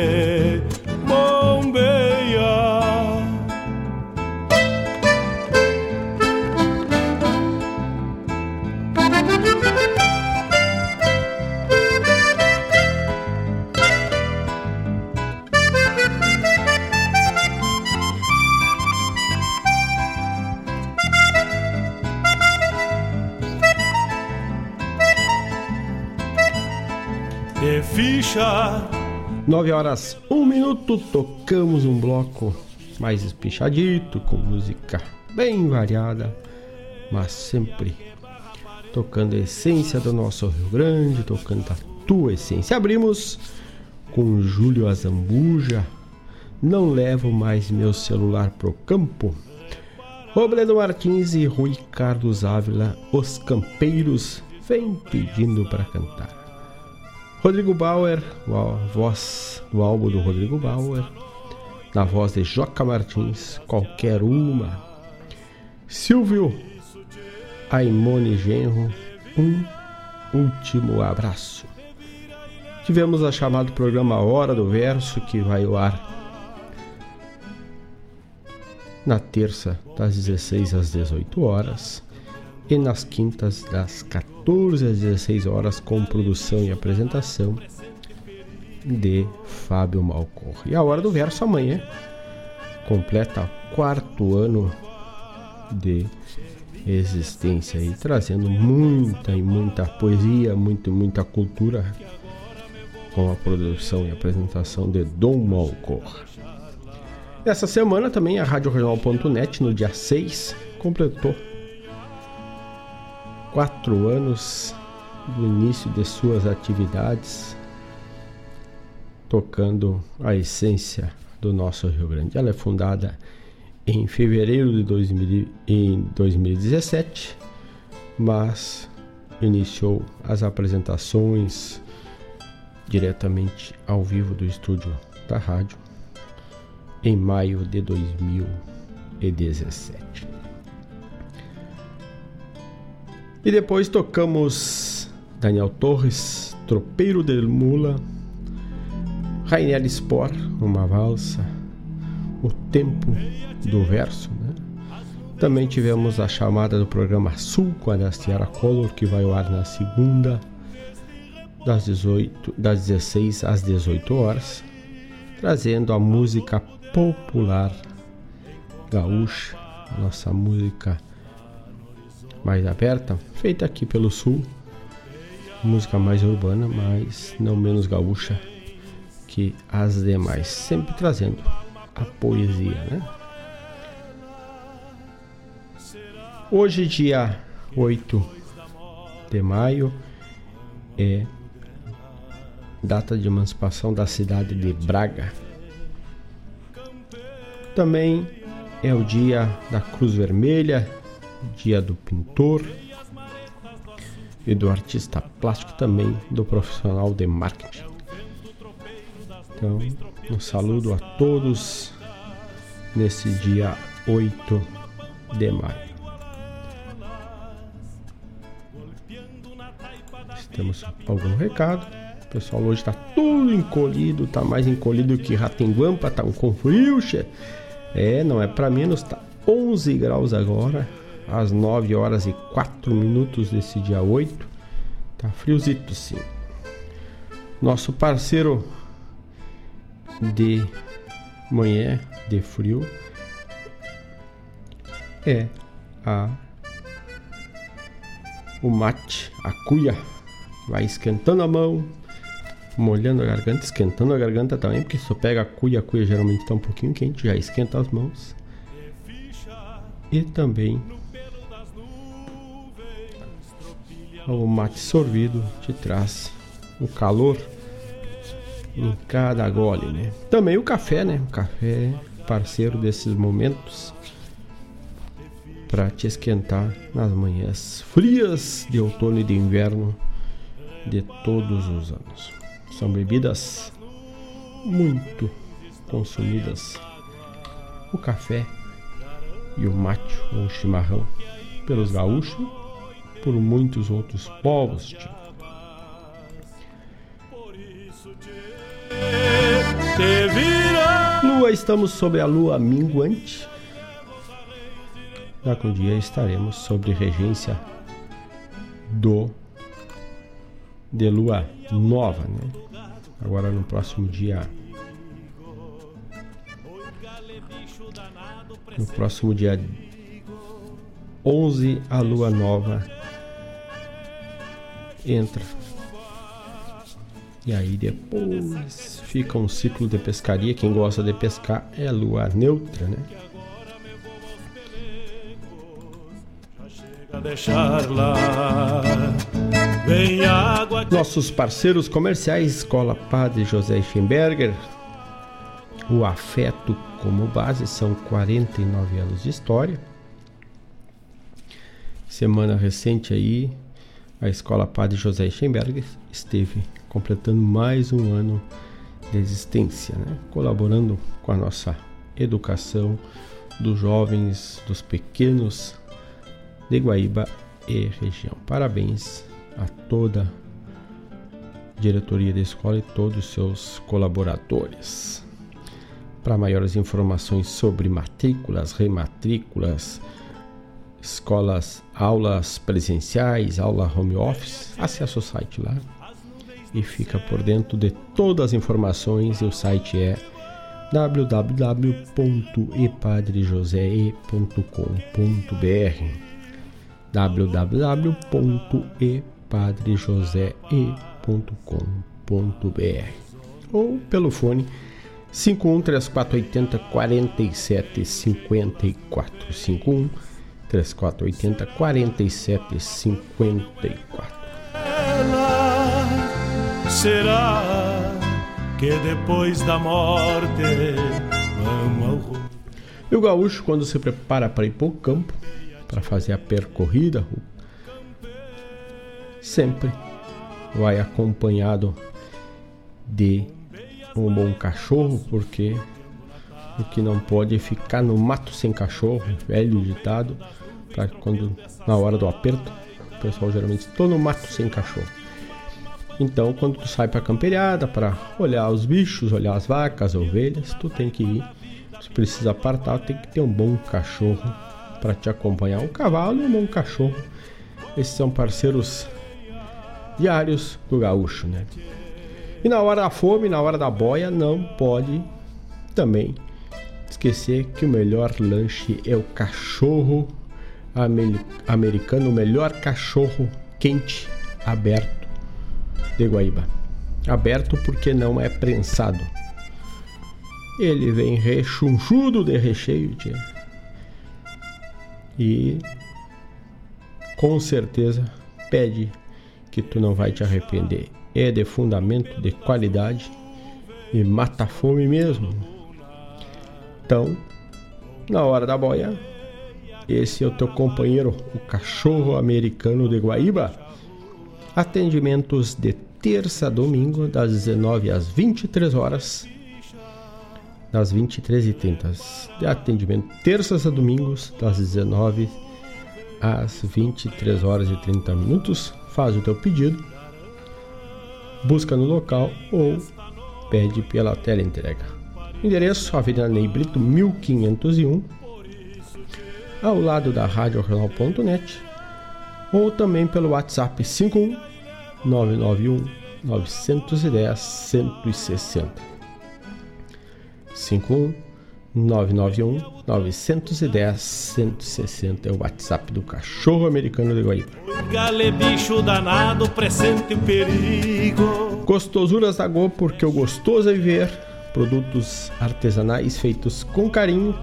ficha. 9 horas, 1 minuto, tocamos um bloco mais espichadito, com música bem variada, mas sempre tocando a essência do nosso Rio Grande, tocando a tua essência. Abrimos com Júlio Azambuja, não levo mais meu celular pro campo. Robledo Martins e Rui Carlos Ávila, os campeiros, vem pedindo para cantar. Rodrigo Bauer, voz do álbum do Rodrigo Bauer, na voz de Joca Martins, qualquer uma. Silvio Aimone Genro, um último abraço. Tivemos a chamado programa Hora do Verso, que vai ao ar na terça das 16 às 18 horas e nas quintas das 14 às 16 horas com produção e apresentação de Fábio Malcor. E a Hora do Verso amanhã completa quarto ano de existência e trazendo muita e muita poesia, muito muita cultura com a produção e apresentação de Dom Malcor. Essa semana também a Rádio Regional.net, no dia 6, completou quatro anos do início de suas atividades, tocando a essência do nosso Rio Grande. Ela é fundada em fevereiro de 2000, em 2017, mas iniciou as apresentações diretamente ao vivo do estúdio da rádio em maio de 2017. E depois tocamos Daniel Torres, Tropeiro del Mula, Rainer Spor, uma valsa, O Tempo do Verso. Né? Também tivemos a chamada do programa Sul com a Dastiara Collor, que vai ao ar na segunda, das, 18, das 16 às 18 horas, trazendo a música popular gaúcha, nossa música mais aberta, feita aqui pelo sul, música mais urbana, mas não menos gaúcha que as demais, sempre trazendo a poesia, né? Hoje, dia 8 de maio, é data de emancipação da cidade de Braga. Também é o dia da Cruz Vermelha, dia do pintor e do artista plástico, também do profissional de marketing. Então, um saludo a todos nesse dia 8 de maio. Temos algum recado? O pessoal hoje está tudo encolhido, tá mais encolhido que rato em guampa, tá um com. É, não é para menos, tá 11 graus agora, às 9 horas e 4 minutos desse dia 8. Tá friozito sim. Nosso parceiro de manhã de frio é a o mate, a cuia. Vai esquentando a mão, molhando a garganta, esquentando a garganta também, porque só pega a cuia, a cuia geralmente está um pouquinho quente, já esquenta as mãos. E também o mate sorvido te traz o calor em cada gole, né? Também o café, né? O café é parceiro desses momentos para te esquentar nas manhãs frias de outono e de inverno de todos os anos. São bebidas muito consumidas. O café e o mate ou chimarrão pelos gaúchos, por muitos outros povos. Tio. Lua, estamos sobre a lua minguante. Daqui um dia estaremos sobre regência do de lua nova, né? Agora no próximo dia no próximo dia 11 a lua nova entra E aí depois fica um ciclo de pescaria. Quem gosta de pescar é a lua neutra, né? Nossos parceiros comerciais, Escola Padre José Schemberger, o afeto como base, são 49 anos de história. Semana recente aí, a Escola Padre José Schemberger esteve completando mais um ano de existência, né? colaborando com a nossa educação dos jovens, dos pequenos de Guaíba e região. Parabéns a toda a diretoria da escola e todos os seus colaboradores. Para maiores informações sobre matrículas, rematrículas, escolas, aulas presenciais, aula home office, acesse o site lá e fica por dentro de todas as informações. E o site é www.epadrejosee.com.br www.epadrejosee.com.br ou pelo fone 513480 4754 51 3480 4754 Será que depois da morte vamos ao E o gaúcho, quando se prepara para ir para o campo, para fazer a percorrida, sempre vai acompanhado de um bom cachorro, porque o que não pode é ficar no mato sem cachorro, velho ditado, quando na hora do aperto, o pessoal geralmente estou no mato sem cachorro. Então, quando tu sai para camperiada para olhar os bichos, olhar as vacas, as ovelhas, tu tem que ir. Se precisa apartar, tem que ter um bom cachorro para te acompanhar. Um cavalo e um cachorro. Esses são parceiros diários do gaúcho, né? E na hora da fome, na hora da boia, não pode também esquecer que o melhor lanche é o cachorro americano, o melhor cachorro quente aberto de Guaíba. Aberto porque não é prensado. Ele vem rechonchudo de recheio, tia e com certeza pede que tu não vai te arrepender. É de fundamento de qualidade e mata a fome mesmo. Então, na hora da boia, esse é o teu companheiro, o cachorro americano de Guaíba. Atendimentos de terça a domingo, das 19 às 23 horas das 23h30. De atendimento terças a domingos, das 19 às 23 horas e 30 minutos. Faz o teu pedido, busca no local ou pede pela tela entrega. Endereço: Avenida Ney Brito 1501, ao lado da RádioRegional.net ou também pelo WhatsApp 51 991 910 160. 51 991 910 160 é o WhatsApp do cachorro americano de Guaíba. Gale bicho danado, presente o perigo. Gostosuras da Go, porque o gostoso é viver. Produtos artesanais feitos com carinho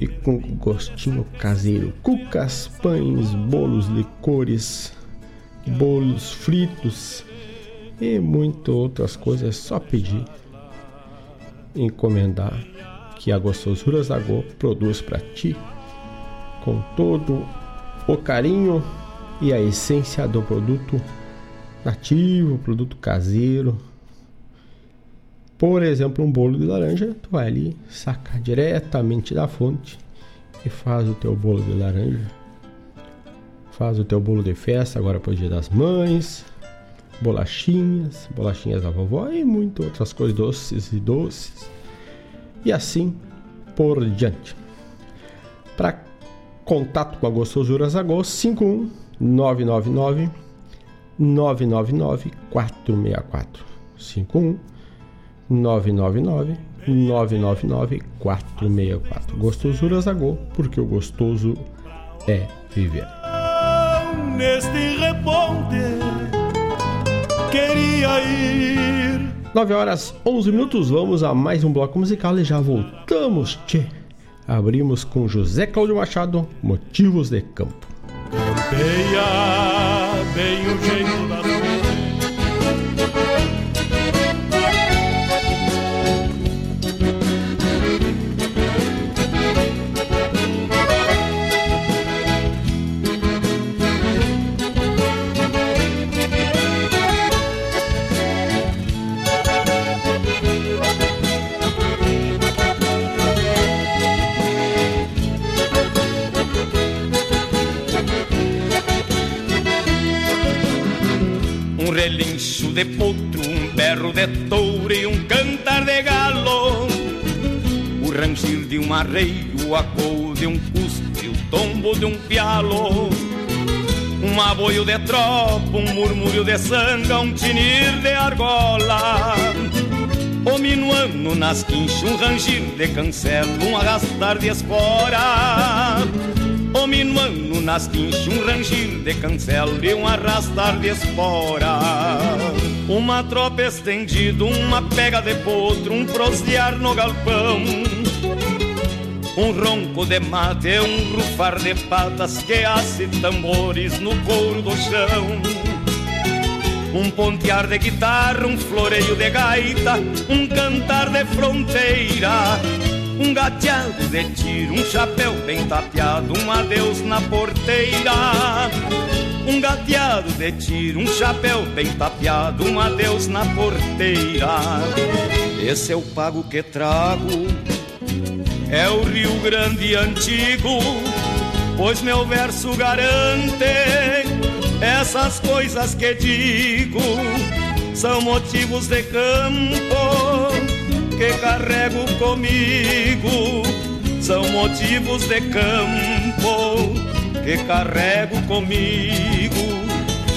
e com gostinho caseiro. Cucas, pães, bolos, licores, bolos fritos e muitas outras coisas. É só pedir encomendar que a Gostosuras da Go produz para ti com todo o carinho e a essência do produto nativo, produto caseiro. Por exemplo, um bolo de laranja, tu vai ali, saca diretamente da fonte e faz o teu bolo de laranja. Faz o teu bolo de festa agora para o Dia das Mães, bolachinhas, bolachinhas da vovó e muitas outras coisas doces e doces. E assim por diante. Para contato com a Gostosuras Agos, 51 999 999 464 51 999 999 464 Gostosuras Agô, porque o gostoso é viver. Neste reponte queria ir. 9 horas 11 minutos, vamos a mais um bloco musical e já voltamos, tchê. Abrimos com José Cláudio Machado, Motivos de Campo. Campeia bem o jeito da de potro, um berro de touro e um cantar de galo. O rangir de um arreio, o acou de um cuspe, o tombo de um pialo. Um aboio de tropa, um murmúrio de sanga, um tinir de argola. O minuano nas quinchas, um rangir de cancelo, um arrastar de espora. O minuano nas quinchas, um rangir de cancelo e um arrastar de espora. Uma tropa estendida, uma pega de potro, um prosear no galpão. Um ronco de mate, um rufar de patas que hace tambores no couro do chão. Um pontear de guitarra, um floreio de gaita, um cantar de fronteira um gateado de tiro, um chapéu bem tapeado, um adeus na porteira. Um gateado de tiro, um chapéu bem tapeado, um adeus na porteira. Esse é o pago que trago, é o Rio Grande antigo, pois meu verso garante essas coisas que digo, são motivos de campo que carrego comigo são motivos de campo que carrego comigo.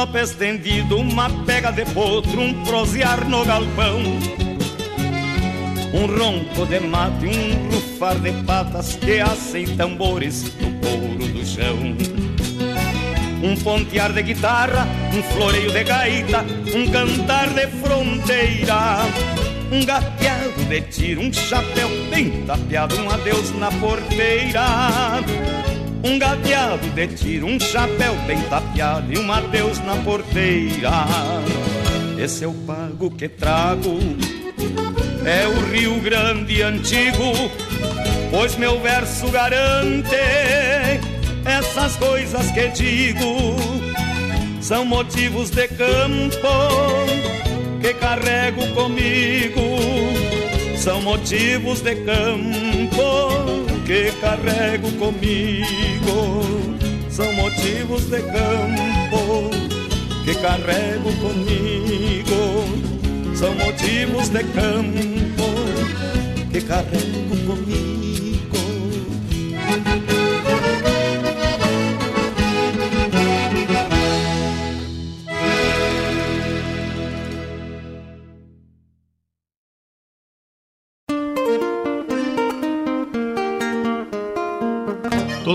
Uma tropa estendida, uma pega de potro, um prosear no galpão. Um ronco de mate, um rufar de patas que hacem tambores no couro do chão. Um pontear de guitarra, um floreio de gaita, um cantar de fronteira. Um gateado de tiro, um chapéu bem tapeado, um adeus na porteira. Um gateado de tiro, um chapéu bem tapeado e um adeus na porteira. Esse é o pago que trago, é o Rio Grande antigo, pois meu verso garante essas coisas que digo. São motivos de campo que carrego comigo, são motivos de campo que carrego comigo são motivos de campo que carrego comigo são motivos de campo que carrego comigo.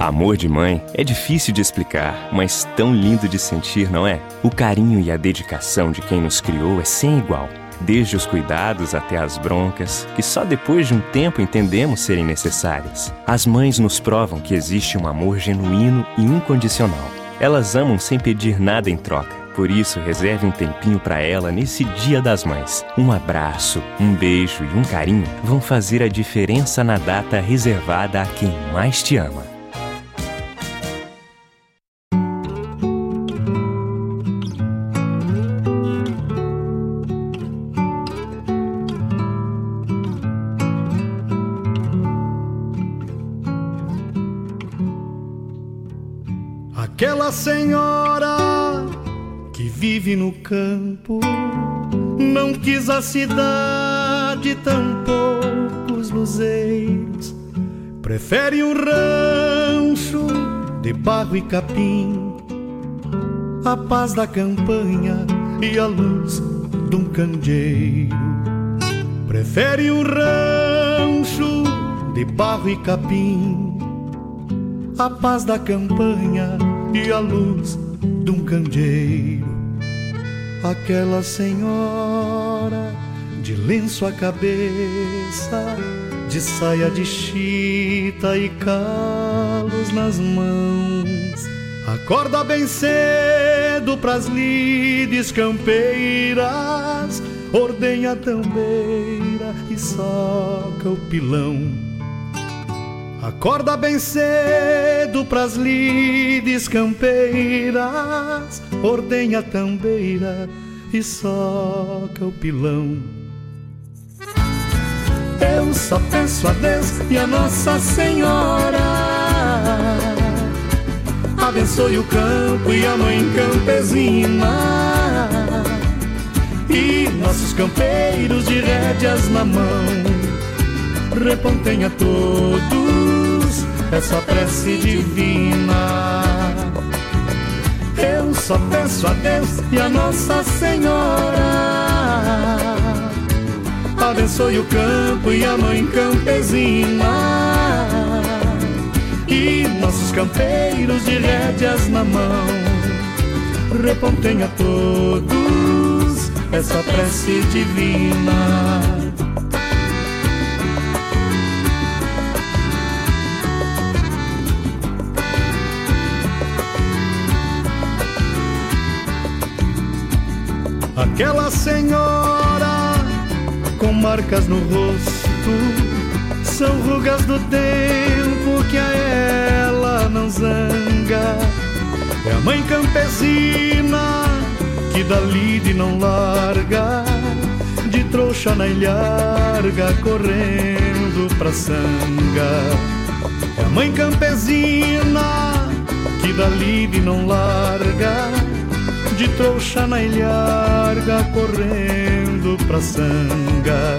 Amor de mãe é difícil de explicar, mas tão lindo de sentir, não é? O carinho e a dedicação de quem nos criou é sem igual. Desde os cuidados até as broncas, que só depois de um tempo entendemos serem necessárias. As mães nos provam que existe um amor genuíno e incondicional. Elas amam sem pedir nada em troca. Por isso, reserve um tempinho para ela nesse Dia das Mães. Um abraço, um beijo e um carinho vão fazer a diferença na data reservada a quem mais te ama. Campo não quis a cidade, tão poucos luzeiros. Prefere um rancho de barro e capim, a paz da campanha e a luz de um candeeiro. Prefere um rancho de barro e capim, a paz da campanha e a luz de um candeeiro. Aquela senhora de lenço à cabeça, de saia de chita e calos nas mãos. Acorda bem cedo pras lides campeiras, ordenha a tambeira e soca o pilão. Acorda bem cedo pras lides campeiras, ordenha a tambeira e soca o pilão. Eu só peço a Deus e a Nossa Senhora abençoe o campo e a mãe campesina e nossos campeiros de rédeas na mão repontem a todos essa prece divina. Só peço a Deus e a Nossa Senhora. Abençoe o campo e a mãe campesina. E nossos campeiros de rédeas na mão. Repontem a todos essa prece divina. Aquela senhora com marcas no rosto são rugas do tempo que a ela não zanga. É a mãe campesina que da lide não larga, de trouxa na ilharga correndo pra sanga. É a mãe campesina que da lide não larga de trouxa na ilharga correndo pra sanga.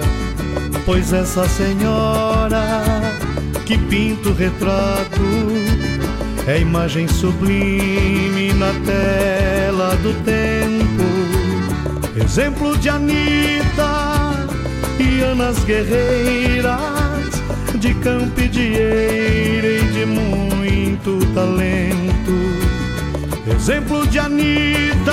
Pois essa senhora que pinta o retrato é imagem sublime na tela do tempo. Exemplo de Anitta e Anas Guerreiras, de campo e de eira e de muito talento exemplo de Anitas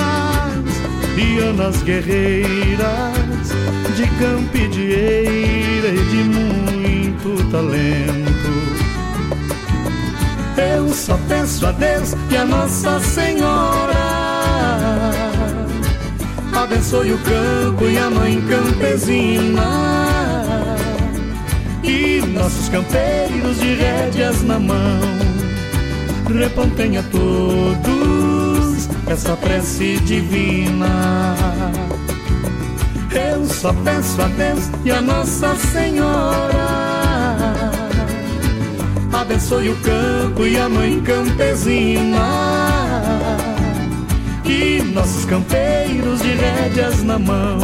e Anas Guerreiras, de campo e de muito talento. Eu só peço a Deus e a Nossa Senhora. Abençoe o campo e a mãe campesina. E nossos campeiros de rédeas na mão repontem a todos essa prece divina. Eu só peço a Deus e a Nossa Senhora. Abençoe o campo e a mãe campesina. E nossos campeiros de rédeas na mão.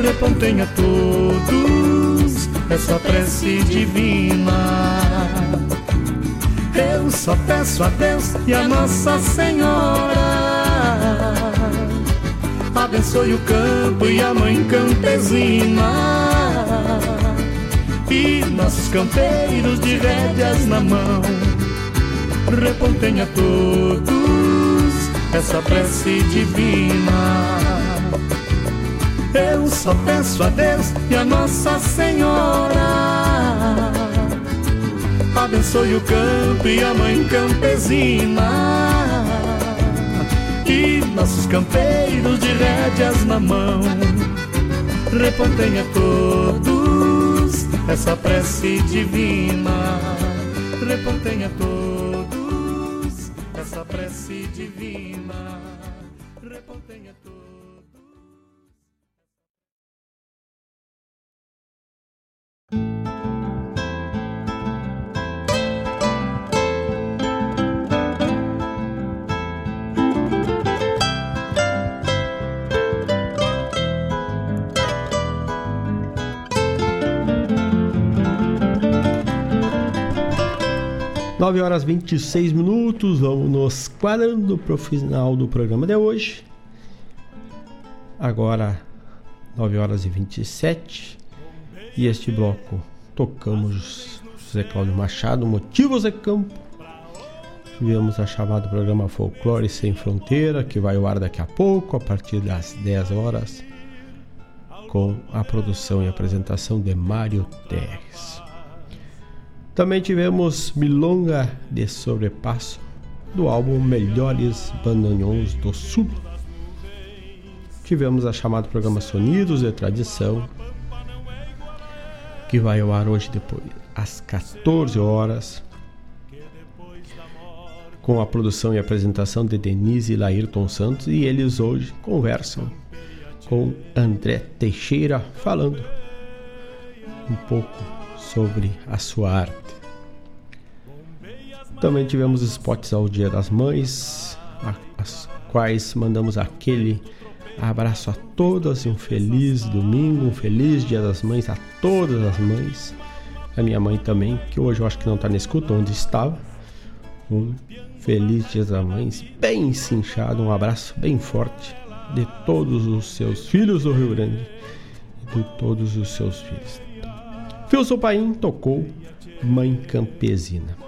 Repontem a todos essa prece divina. Eu só peço a Deus e a Nossa Senhora. Abençoe o campo e a mãe campesina. E nossos campeiros de rédeas na mão. Repontem a todos essa prece divina. Eu só peço a Deus e a Nossa Senhora abençoe o campo e a mãe campesina. E nossos campeiros de rédeas na mão, repontem a todos essa prece divina. Repontem a todos essa prece divina. 9 horas 26 minutos, vamos nos quadrando para o final do programa de hoje. Agora, 9 horas e 27. E este bloco tocamos José Cláudio Machado, Motivos de Campo. Tivemos a chamada programa Folclore Sem Fronteira, que vai ao ar daqui a pouco, a partir das 10 horas, com a produção e apresentação de Mário Terres. Também tivemos Milonga de Sobrepasso, do álbum Melhores Bandoneons do Sul. Tivemos a chamada programa Sonidos de Tradição, que vai ao ar hoje depois, às 14 horas, com a produção e apresentação de Denise e Laírton Santos, e eles hoje conversam com André Teixeira, falando um pouco sobre a sua arte. Também tivemos spots ao Dia das Mães, as quais mandamos aquele abraço a todas e um feliz domingo, um feliz Dia das Mães a todas as mães. A minha mãe também, que hoje eu acho que não está na escuta, onde estava. Um feliz Dia das Mães, bem cinchado, um abraço bem forte de todos os seus filhos do Rio Grande e de todos os seus filhos. Filson Paim tocou Mãe Campesina.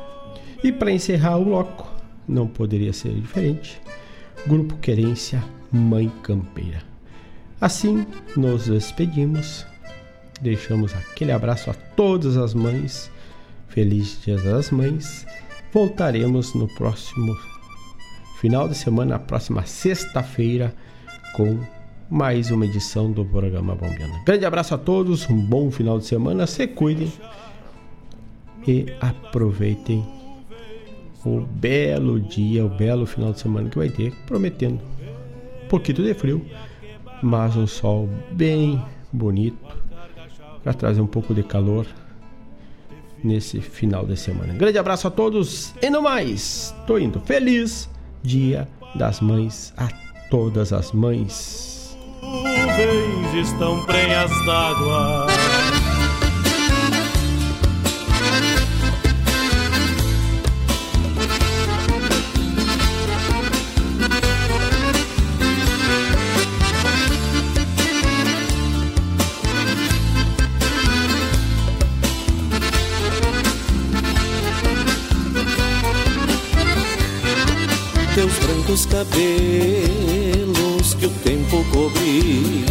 E para encerrar o bloco, não poderia ser diferente, Grupo Querência Mãe Campeira. Assim nos despedimos, deixamos aquele abraço a todas as mães, feliz Dia das Mães. Voltaremos no próximo final de semana, na próxima sexta-feira, com mais uma edição do programa Bombiana. Grande abraço a todos, um bom final de semana, se cuidem e aproveitem o belo dia, o belo final de semana que vai ter, prometendo um pouquinho de frio, mas um sol bem bonito para trazer um pouco de calor nesse final de semana. Grande abraço a todos e no mais, tô indo. Feliz Dia das Mães a todas as mães. Nuvens estão prenhas d'água. Brancos cabelos que o tempo cobriu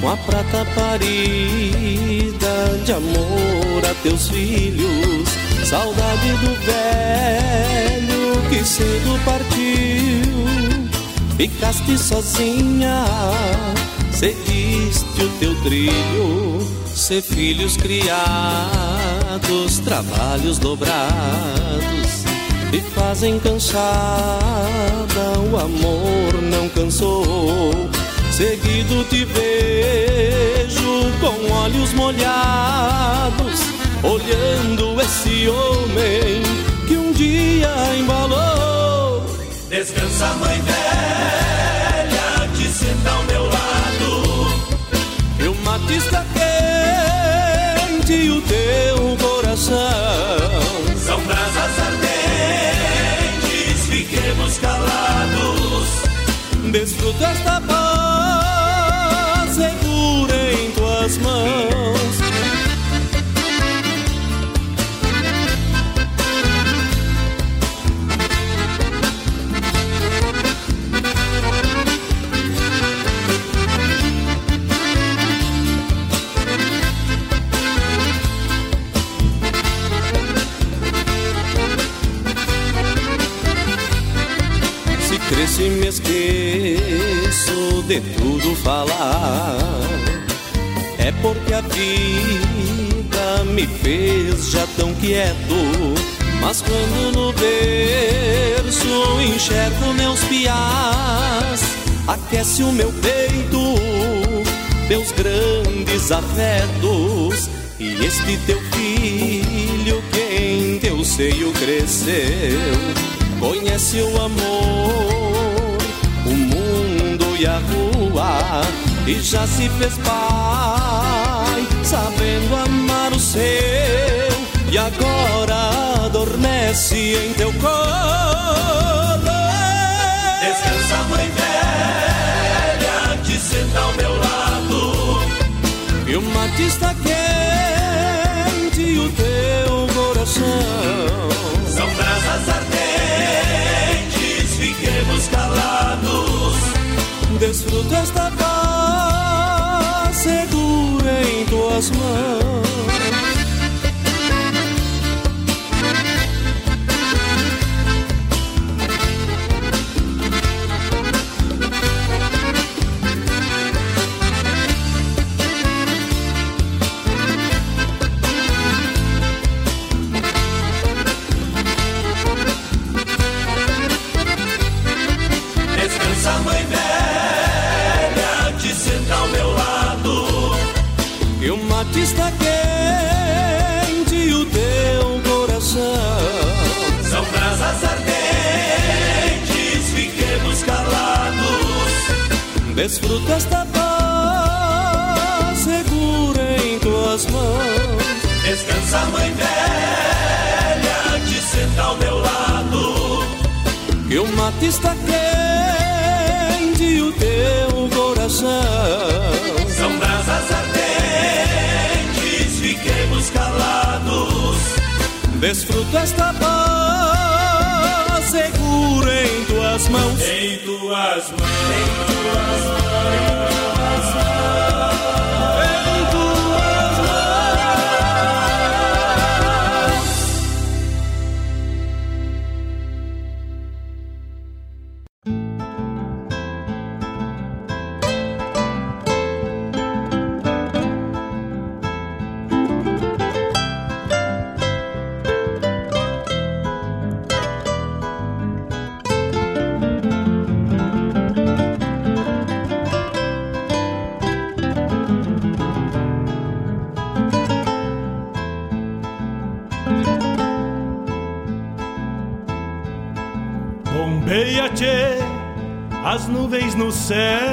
Com a prata parida de amor a teus filhos Saudade do velho que cedo partiu. Ficaste sozinha, seguiste o teu trilho. Ser filhos criados, trabalhos dobrados e fazem cansada, o amor não cansou. Seguido te vejo com olhos molhados, olhando esse homem que um dia embalou. Descansa, mãe velha, te senta ao meu lado. E o mate está quente e o teu coração são brasas ardentes, fiquemos calados. Desfruta esta paz segura em tuas mãos. De tudo falar, é porque a vida me fez já tão quieto. Mas quando no berço enxergo meus piás, aquece o meu peito, meus grandes afetos. E este teu filho que em teu seio cresceu, conhece o amor, e a rua, e já se fez pai, sabendo amar o seu, e agora adormece em teu colo. Descansa, mãe velha, te senta ao meu lado. E o mate está quente e o teu coração. São brasas ardentes, fiquemos calados. Desfruta esta paz segura em tuas mãos. Desfruta esta paz segura em tuas mãos. Descansa, mãe velha, te senta ao meu lado. Que o mate está quente e o teu coração são brasas ardentes fiquemos calados. Desfruta esta paz segura em tuas mãos. Em tuas mãos. Em tuas mãos. Nuvens